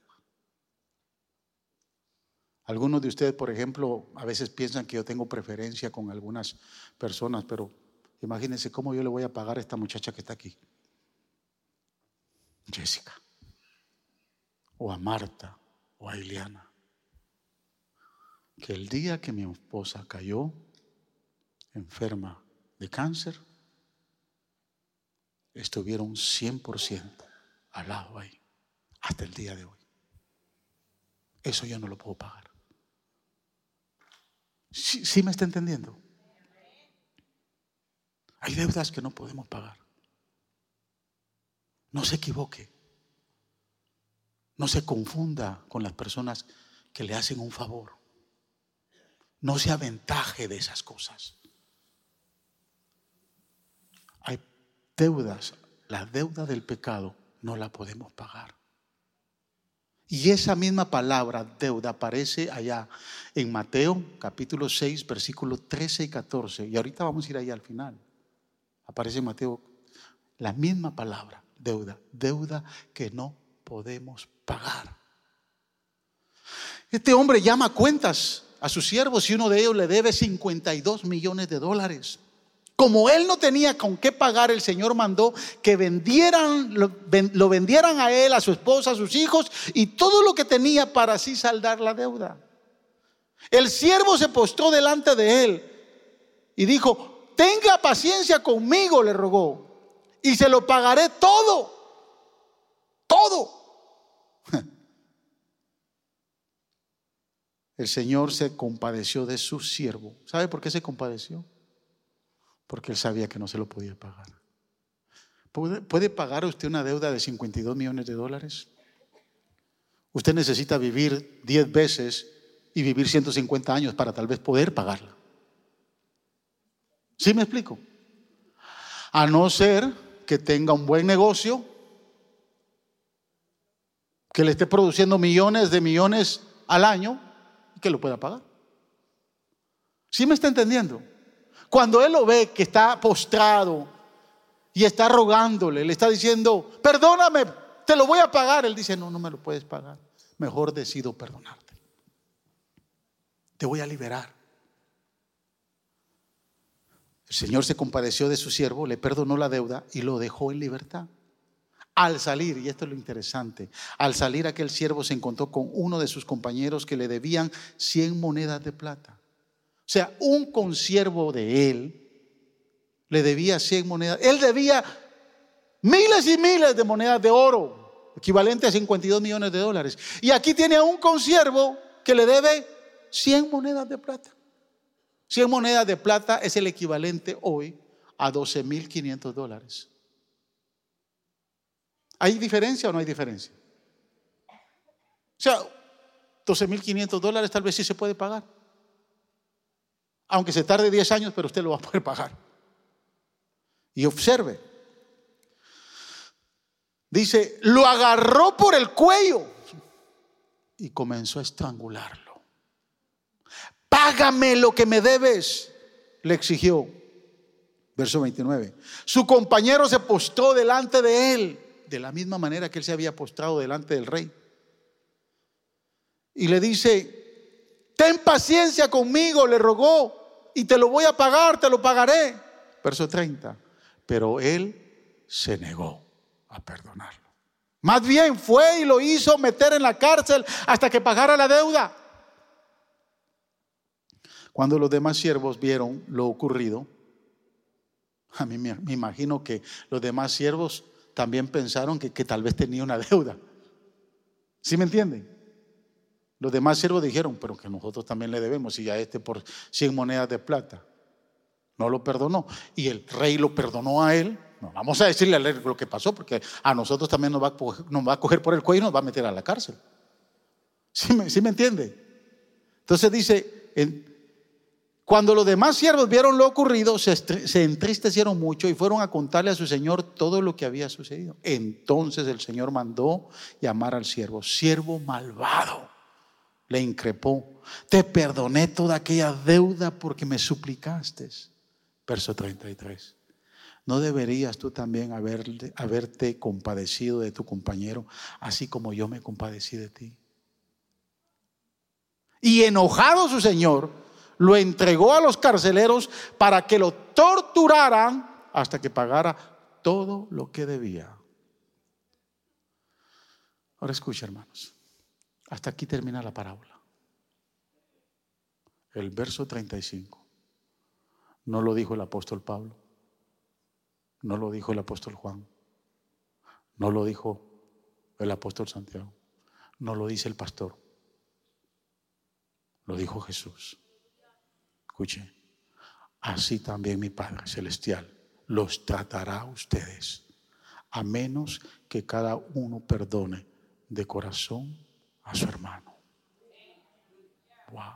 Algunos de ustedes, por ejemplo, a veces piensan que yo tengo preferencia con algunas personas, pero Imagínense cómo yo le voy a pagar a esta muchacha que está aquí. Jessica. O a Marta. O a Ileana. Que el día que mi esposa cayó enferma de cáncer, estuvieron 100% al lado ahí. Hasta el día de hoy. Eso yo no lo puedo pagar. ¿Sí, sí me está entendiendo? Hay deudas que no podemos pagar. No se equivoque. No se confunda con las personas que le hacen un favor. No se aventaje de esas cosas. Hay deudas. La deuda del pecado no la podemos pagar. Y esa misma palabra, deuda, aparece allá en Mateo capítulo 6, versículos 13 y 14. Y ahorita vamos a ir ahí al final aparece en Mateo la misma palabra, deuda, deuda que no podemos pagar. Este hombre llama cuentas a sus siervos y uno de ellos le debe 52 millones de dólares. Como él no tenía con qué pagar, el Señor mandó que vendieran, lo, lo vendieran a él, a su esposa, a sus hijos y todo lo que tenía para así saldar la deuda. El siervo se postró delante de él y dijo, tenga paciencia conmigo, le rogó, y se lo pagaré todo, todo. El Señor se compadeció de su siervo. ¿Sabe por qué se compadeció? Porque él sabía que no se lo podía pagar. ¿Puede, ¿Puede, pagar usted una deuda de 52 millones de dólares? Usted necesita vivir 10 veces y vivir 150 años para tal vez poder pagarla. ¿Sí me explico? A no ser que tenga un buen negocio, que le esté produciendo millones de millones al año y que lo pueda pagar. ¿Sí me está entendiendo? Cuando él lo ve que está postrado y está rogándole, le está diciendo, perdóname, te lo voy a pagar. Él dice, no, no me lo puedes pagar. Mejor decido perdonarte. Te voy a liberar. El Señor se compadeció de su siervo, le perdonó la deuda y lo dejó en libertad. Al salir, y esto es lo interesante, al salir aquel siervo se encontró con uno de sus compañeros que le debían 100 monedas de plata. O sea, un consiervo de él le debía 100 monedas. Él debía miles y miles de monedas de oro, equivalente a 52 millones de dólares. Y aquí tiene a un consiervo que le debe 100 monedas de plata. 100 monedas de plata es el equivalente hoy a 12.500 dólares. ¿Hay diferencia o no hay diferencia? O sea, 12.500 dólares tal vez sí se puede pagar. Aunque se tarde 10 años, pero usted lo va a poder pagar. Y observe. Dice, lo agarró por el cuello y comenzó a estrangularlo. Págame lo que me debes, le exigió. Verso 29. Su compañero se postó delante de él, de la misma manera que él se había postrado delante del rey. Y le dice, ten paciencia conmigo, le rogó, y te lo voy a pagar, te lo pagaré. Verso 30. Pero él se negó a perdonarlo. Más bien fue y lo hizo meter en la cárcel hasta que pagara la deuda. Cuando los demás siervos vieron lo ocurrido, a mí me, imagino que los demás siervos también pensaron que, que tal vez tenía una deuda. ¿Sí me entienden? Los demás siervos dijeron, pero que nosotros también le debemos, y a este por 100 monedas de plata. No lo perdonó. Y el rey lo perdonó a él. No, vamos a decirle al rey lo que pasó, porque a nosotros también nos va a, coger, a por el cuello y nos va a meter a la cárcel. ¿Sí me, me entiende? Entonces dice, cuando los demás siervos vieron lo ocurrido, se, entristecieron mucho y fueron a contarle a su señor todo lo que había sucedido. Entonces el señor mandó llamar al siervo, siervo malvado le increpó, te perdoné toda aquella deuda porque me suplicaste. Verso 33. ¿No deberías tú también haberte, haberte compadecido de tu compañero, así como yo me compadecí de ti? Y enojado su señor, lo entregó a los carceleros para que lo torturaran hasta que pagara todo lo que debía. Ahora escucha, hermanos. Hasta aquí termina la parábola. El verso 35. No lo dijo el apóstol Pablo. No lo dijo el apóstol Juan. No lo dijo el apóstol Santiago. No lo dice el pastor. Lo dijo Jesús. Escuche. Así también mi Padre Celestial los tratará a ustedes, a menos que cada uno perdone de corazón a su hermano. Wow.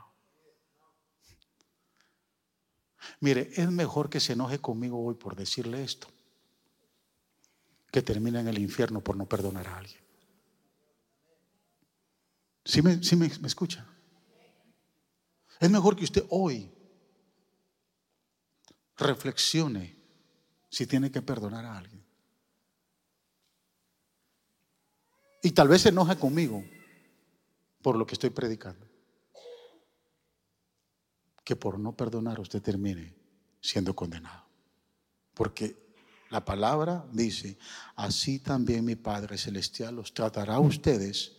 Mire, es mejor que se enoje conmigo hoy por decirle esto, que termine en el infierno por no perdonar a alguien. ¿Sí me, me escucha? Es mejor que usted hoy reflexione si tiene que perdonar a alguien. Y tal vez se enoja conmigo, por lo que estoy predicando. Que por no perdonar usted termine siendo condenado. Porque la palabra dice, así también mi Padre Celestial los tratará a ustedes,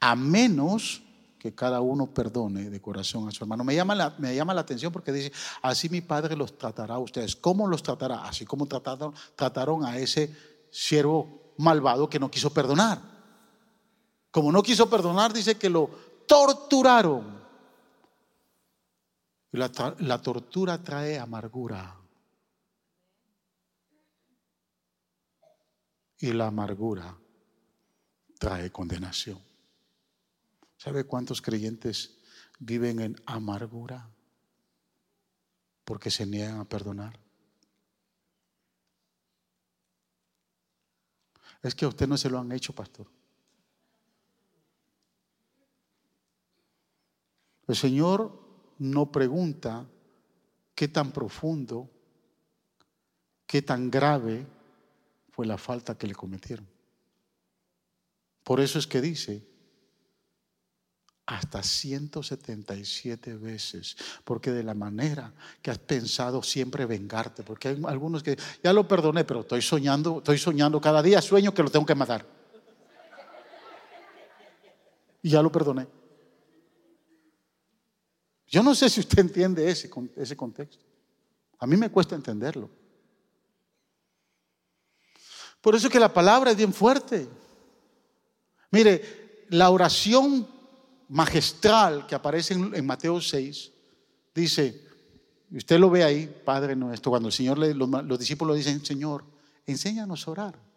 a menos que cada uno perdone de corazón a su hermano. Me llama la, me llama la atención porque dice, así mi Padre los tratará a ustedes. ¿Cómo los tratará? Así como trataron, trataron a ese siervo malvado que no quiso perdonar. Como no quiso perdonar, dice que lo torturaron. La, la tortura trae amargura. Y la amargura trae condenación. ¿Sabe cuántos creyentes viven en amargura? Porque se niegan a perdonar. Es que a usted no se lo han hecho, pastor. El Señor no pregunta qué tan profundo, qué tan grave fue la falta que le cometieron. Por eso es que dice, hasta 177 veces, porque de la manera que has pensado siempre vengarte, porque hay algunos que ya lo perdoné, pero estoy soñando, estoy soñando cada día sueño que lo tengo que matar. Y ya lo perdoné. Yo no sé si usted entiende ese, ese contexto. A mí me cuesta entenderlo. Por eso que la palabra es bien fuerte. Mire, la oración magistral que aparece en, Mateo 6 dice, usted lo ve ahí, Padre nuestro, cuando el Señor, le, los, los discípulos dicen, Señor, enséñanos a orar.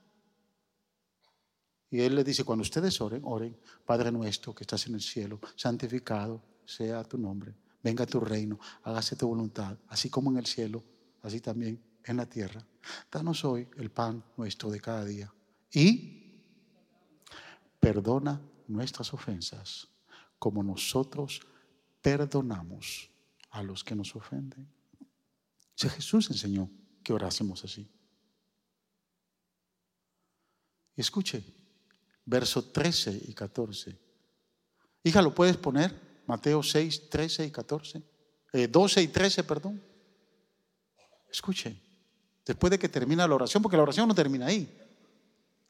Y Él le dice, cuando ustedes oren, oren, Padre nuestro que estás en el cielo, santificado sea tu nombre, venga tu reino, hágase tu voluntad, así como en el cielo, así también en la tierra. Danos hoy el pan nuestro de cada día. Y perdona nuestras ofensas como nosotros perdonamos a los que nos ofenden. Si Jesús enseñó que orásemos así. Escuche, verso 13 y 14. Hija, ¿lo puedes poner? Mateo 6, 13 y 14. 12 eh, y 13, perdón. Escuche, después de que termina la oración, porque la oración no termina ahí.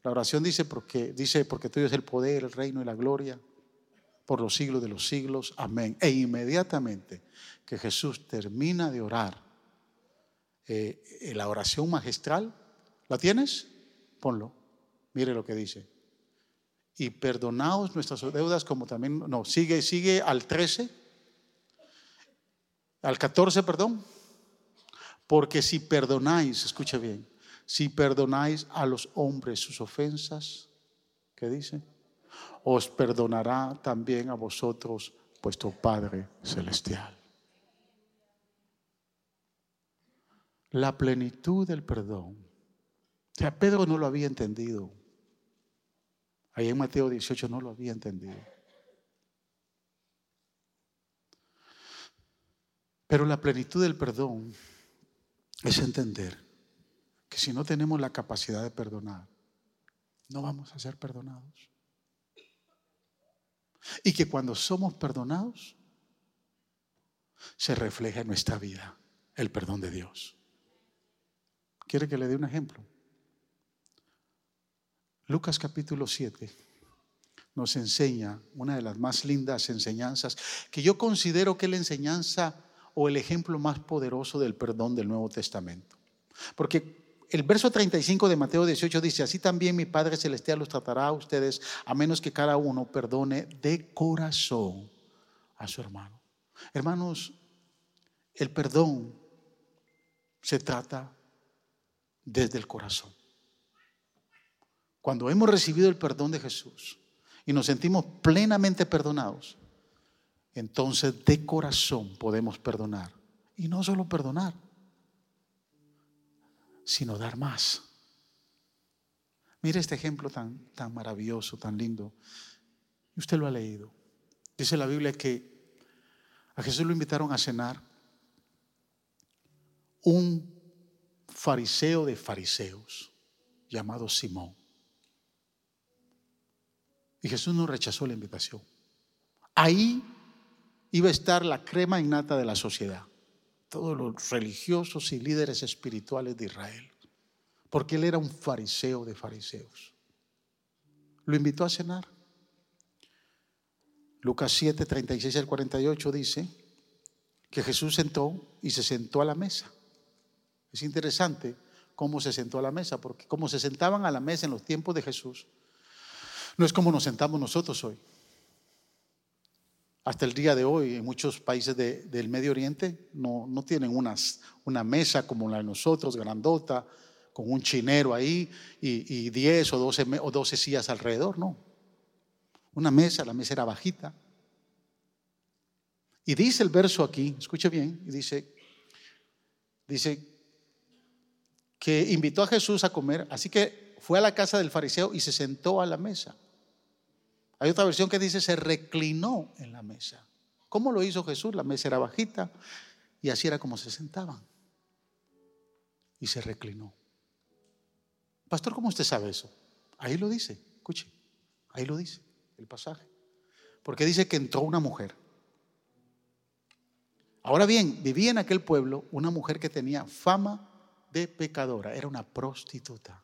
La oración dice porque, dice, porque tuyo es el poder, el reino y la gloria por los siglos de los siglos. Amén. E inmediatamente que Jesús termina de orar, eh, la oración magistral, ¿la tienes? Ponlo. Mire lo que dice. Y perdonaos nuestras deudas como también, no, sigue, sigue al 13, al 14, perdón. Porque si perdonáis, escuche bien, si perdonáis a los hombres sus ofensas, ¿qué dice? Os perdonará también a vosotros vuestro Padre Celestial. La plenitud del perdón. O sea, Pedro no lo había entendido. Ahí en Mateo 18 no lo había entendido. Pero la plenitud del perdón es entender que si no tenemos la capacidad de perdonar, no vamos a ser perdonados. Y que cuando somos perdonados, se refleja en nuestra vida el perdón de Dios. ¿Quiere que le dé un ejemplo? Lucas capítulo 7 nos enseña una de las más lindas enseñanzas que yo considero que es la enseñanza o el ejemplo más poderoso del perdón del Nuevo Testamento. Porque el verso 35 de Mateo 18 dice, así también mi Padre Celestial los tratará a ustedes a menos que cada uno perdone de corazón a su hermano. Hermanos, el perdón se trata desde el corazón. Cuando hemos recibido el perdón de Jesús y nos sentimos plenamente perdonados, entonces de corazón podemos perdonar. Y no solo perdonar, sino dar más. Mire este ejemplo tan, tan maravilloso, tan lindo. Usted lo ha leído. Dice la Biblia que a Jesús lo invitaron a cenar un fariseo de fariseos llamado Simón. Y Jesús no rechazó la invitación. Ahí iba a estar la crema innata de la sociedad, todos los religiosos y líderes espirituales de Israel, porque él era un fariseo de fariseos. Lo invitó a cenar. Lucas 7, 36 al 48 dice que Jesús sentó y se sentó a la mesa. Es interesante cómo se sentó a la mesa, porque como se sentaban a la mesa en los tiempos de Jesús, no es como nos sentamos nosotros hoy. Hasta el día de hoy, en muchos países del Medio Oriente no, no tienen una mesa como la de nosotros, grandota, con un chinero ahí y, 10 o 12, o 12 sillas alrededor, no. Una mesa, la mesa era bajita. Y dice el verso aquí, escuche bien, y dice, dice que invitó a Jesús a comer, así que fue a la casa del fariseo y se sentó a la mesa. Hay otra versión que dice se reclinó en la mesa. ¿Cómo lo hizo Jesús? La mesa era bajita y así era como se sentaban. Y se reclinó. Pastor, ¿cómo usted sabe eso? Ahí lo dice, escuche, ahí lo dice el pasaje. Porque dice que entró una mujer. Ahora bien, vivía en aquel pueblo una mujer que tenía fama de pecadora, era una prostituta.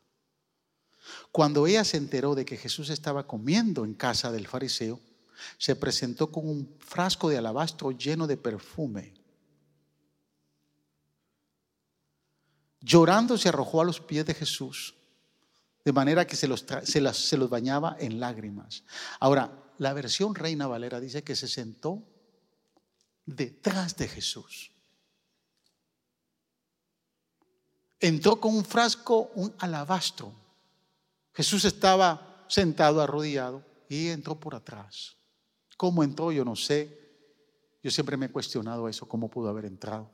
Cuando ella se enteró de que Jesús estaba comiendo en casa del fariseo, se presentó con un frasco de alabastro lleno de perfume. Llorando se arrojó a los pies de Jesús, de manera que se los, se los bañaba en lágrimas. Ahora, la versión Reina Valera dice que se sentó detrás de Jesús. Entró con un frasco, un alabastro Jesús estaba sentado arrodillado y entró por atrás. ¿Cómo entró? Yo no sé. Yo siempre me he cuestionado eso, cómo pudo haber entrado.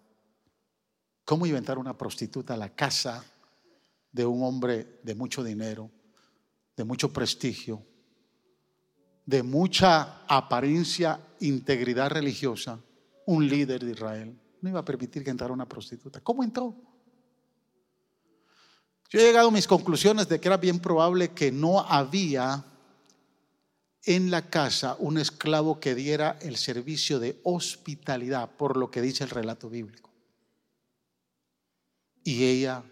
¿Cómo iba a entrar una prostituta a la casa de un hombre de mucho dinero, de mucho prestigio, de mucha apariencia, integridad religiosa, un líder de Israel? No iba a permitir que entrara una prostituta. ¿Cómo entró? Yo he llegado a mis conclusiones de que era bien probable que no había en la casa un esclavo que diera el servicio de hospitalidad, por lo que dice el relato bíblico. Y ella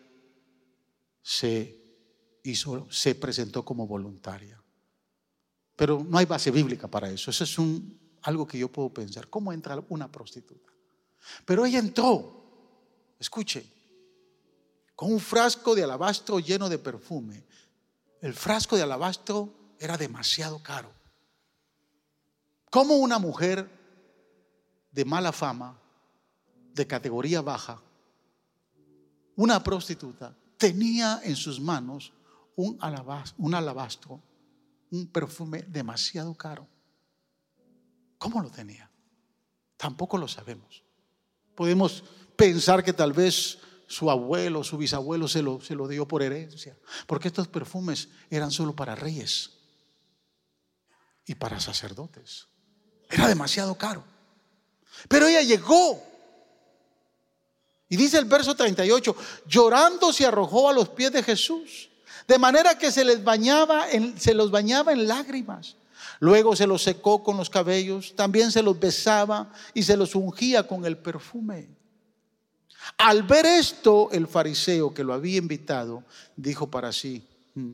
se hizo, se presentó como voluntaria. Pero no hay base bíblica para eso. Eso es algo que yo puedo pensar. ¿Cómo entra una prostituta? Pero ella entró, escuche, con un frasco de alabastro lleno de perfume. El frasco de alabastro era demasiado caro. ¿Cómo una mujer de mala fama, de categoría baja, una prostituta, tenía en sus manos un alabastro, un, alabastro, un perfume demasiado caro? ¿Cómo lo tenía? Tampoco lo sabemos. Podemos pensar que tal vez su abuelo, su bisabuelo se lo, se lo dio por herencia, porque estos perfumes eran solo para reyes y para sacerdotes. Era demasiado caro. Pero ella llegó. Y dice el verso 38, llorando se arrojó a los pies de Jesús, de manera que se les bañaba se los bañaba en lágrimas. Luego se los secó con los cabellos, también se los besaba y se los ungía con el perfume. Al ver esto, el fariseo que lo había invitado dijo para sí, mm,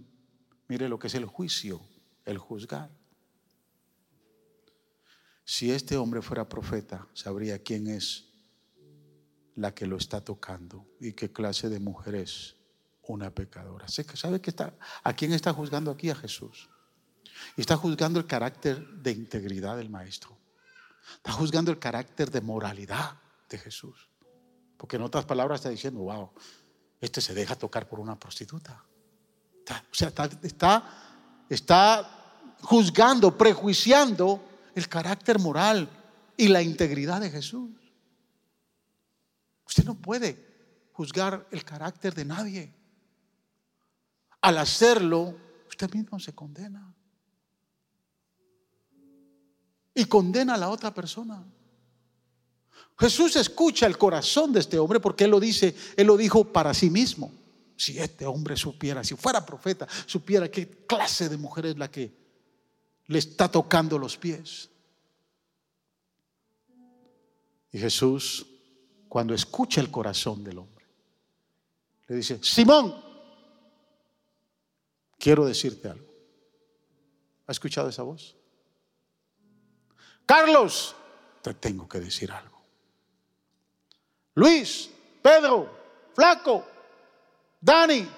mire lo que es el juicio, el juzgar. Si este hombre fuera profeta, sabría quién es la que lo está tocando y qué clase de mujer es una pecadora. ¿Sabe que está, a quién está juzgando aquí? A Jesús. Está juzgando el carácter de integridad del maestro. Está juzgando el carácter de moralidad de Jesús. Porque en otras palabras está diciendo, wow, este se deja tocar por una prostituta. o sea, está, está juzgando, prejuiciando el carácter moral y la integridad de Jesús. Usted no puede juzgar el carácter de nadie. Al hacerlo, usted mismo se condena. Y condena a la otra persona. Jesús escucha el corazón de este hombre porque él lo dice, él lo dijo para sí mismo. Si este hombre supiera, si fuera profeta, supiera qué clase de mujer es la que le está tocando los pies. Y Jesús, cuando escucha el corazón del hombre, le dice, Simón, quiero decirte algo. ¿Ha escuchado esa voz? Carlos, te tengo que decir algo. Luis, Pedro, Flaco, Dani,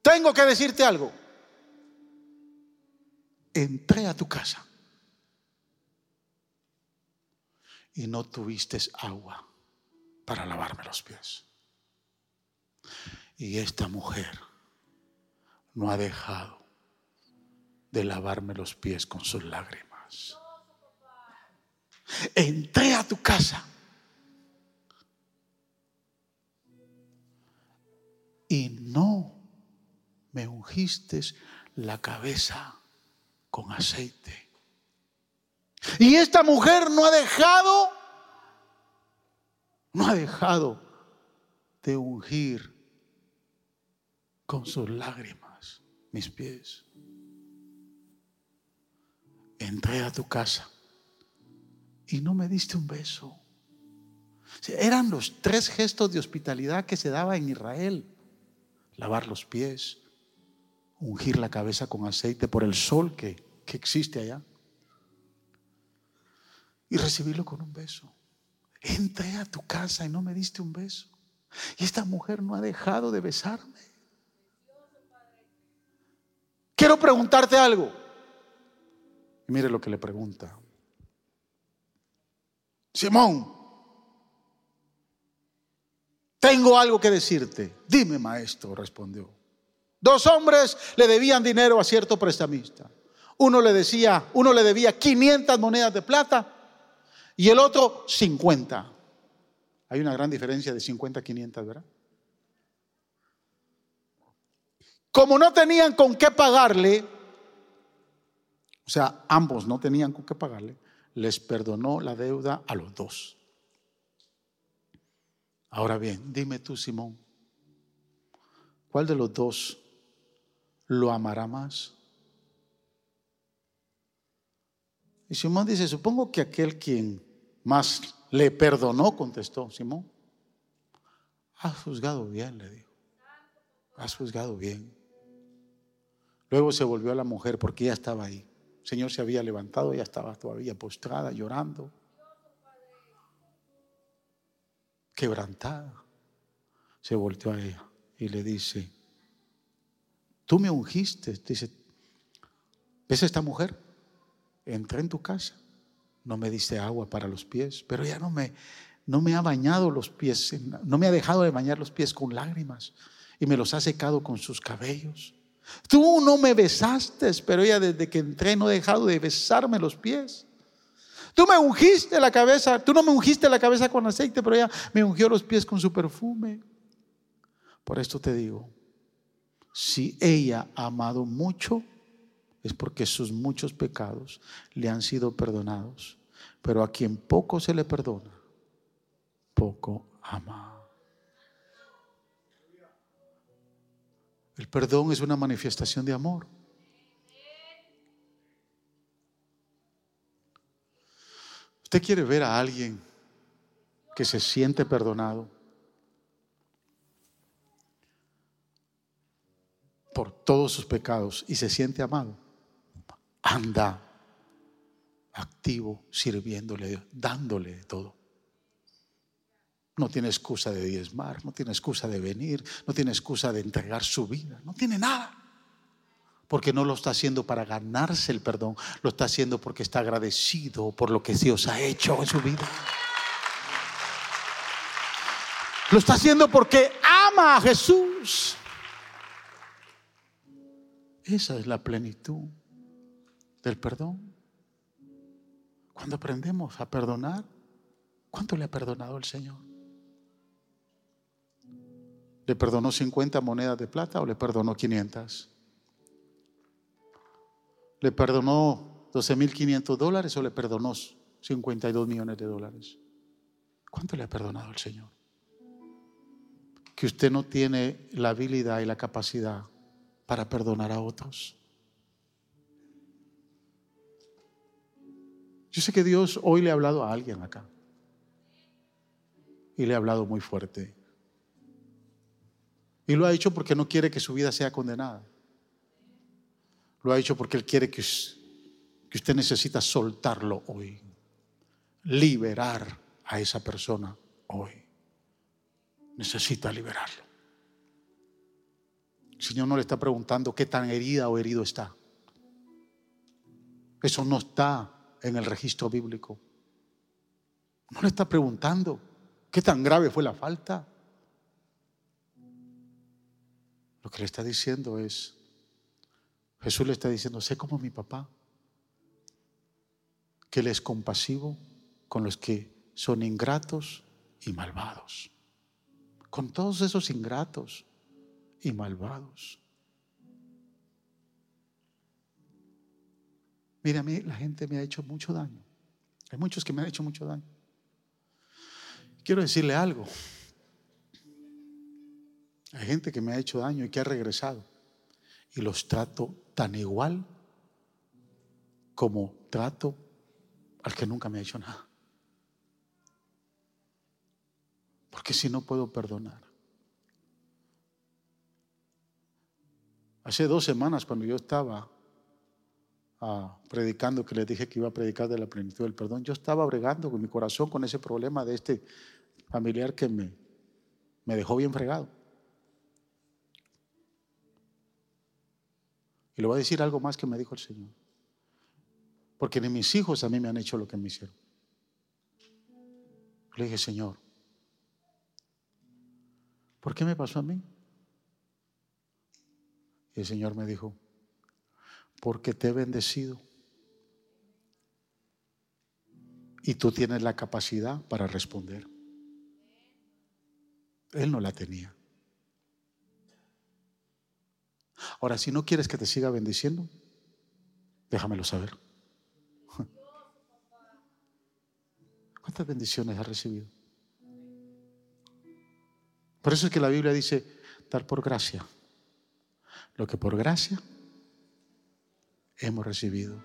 tengo que decirte algo entré a tu casa y no tuviste agua para lavarme los pies. Y esta mujer no ha dejado de lavarme los pies con sus lágrimas. Entré a tu casa y no me ungiste la cabeza con aceite. Y esta mujer no ha dejado, no ha dejado de ungir con sus lágrimas mis pies. Entré a tu casa y no me diste un beso. Eran los tres gestos de hospitalidad que se daba en Israel. Lavar los pies, ungir la cabeza con aceite por el sol que, que existe allá. Y recibirlo con un beso. Entré a tu casa y no me diste un beso. Y esta mujer no ha dejado de besarme. Quiero preguntarte algo. Y mire lo que le pregunta. Simón, tengo algo que decirte. Dime, maestro, respondió. Dos hombres le debían dinero a cierto prestamista. Uno le decía, uno le debía 500 monedas de plata y el otro 50. Hay una gran diferencia de 50 a 500, ¿verdad? Como no tenían con qué pagarle, o sea, ambos no tenían con qué pagarle, les perdonó la deuda a los dos. Ahora bien, dime tú, Simón, ¿cuál de los dos lo amará más? Y Simón dice, supongo que aquel quien más le perdonó, contestó Simón. Has juzgado bien, le dijo. Has juzgado bien. Luego se volvió a la mujer porque ella estaba ahí. El Señor se había levantado, ella estaba todavía postrada, llorando. Quebrantada. Se volteó a ella y le dice, tú me ungiste. Dice, ¿ves esta mujer? entré en tu casa, no me diste agua para los pies, pero ya no me, no me ha bañado los pies, no me ha dejado de bañar los pies con lágrimas y me los ha secado con sus cabellos. Tú no me besaste, pero ella desde que entré no ha dejado de besarme los pies. Tú me ungiste la cabeza, tú no me ungiste la cabeza con aceite, pero ella me ungió los pies con su perfume. Por esto te digo, si ella ha amado mucho, es porque sus muchos pecados le han sido perdonados. Pero a quien poco se le perdona, poco ama. El perdón es una manifestación de amor. Usted quiere ver a alguien que se siente perdonado por todos sus pecados y se siente amado anda activo, sirviéndole, dándole todo. No tiene excusa de diezmar, no tiene excusa de venir, no tiene excusa de entregar su vida, no tiene nada. Porque no lo está haciendo para ganarse el perdón, lo está haciendo porque está agradecido por lo que Dios ha hecho en su vida. Lo está haciendo porque ama a Jesús. Esa es la plenitud del perdón. Cuando aprendemos a perdonar, ¿cuánto le ha perdonado el Señor? ¿Le perdonó 50 monedas de plata o le perdonó 500? ¿Le perdonó 12.500 dólares o le perdonó 52 millones de dólares? ¿Cuánto le ha perdonado el Señor? Que usted no tiene la habilidad y la capacidad para perdonar a otros. Yo sé que Dios hoy le ha hablado a alguien acá. Y le ha hablado muy fuerte. Y lo ha hecho porque no quiere que su vida sea condenada. Lo ha hecho porque Él quiere que, que usted necesita soltarlo hoy. Liberar a esa persona hoy. Necesita liberarlo. El Señor no le está preguntando qué tan herida o herido está. Eso no está en el registro bíblico. No le está preguntando qué tan grave fue la falta. Lo que le está diciendo es, Jesús le está diciendo, sé como mi papá, que Él es compasivo con los que son ingratos y malvados. Con todos esos ingratos y malvados. Mire, a mí la gente me ha hecho mucho daño. Hay muchos que me han hecho mucho daño. Quiero decirle algo. Hay gente que me ha hecho daño y que ha regresado. Y los trato tan igual como trato al que nunca me ha hecho nada. Porque si no puedo perdonar. Hace dos semanas cuando yo estaba predicando, que les dije que iba a predicar de la plenitud del perdón, yo estaba bregando con mi corazón con ese problema de este familiar que me, me dejó bien fregado. Y le voy a decir algo más que me dijo el Señor. Porque ni mis hijos a mí me han hecho lo que me hicieron. Le dije, Señor, ¿por qué me pasó a mí? Y el Señor me dijo, porque te he bendecido. Y tú tienes la capacidad para responder. Él no la tenía. Ahora, si no quieres que te siga bendiciendo, déjamelo saber. ¿Cuántas bendiciones has recibido? Por eso es que la Biblia dice, dar por gracia. Lo que por gracia hemos recibido.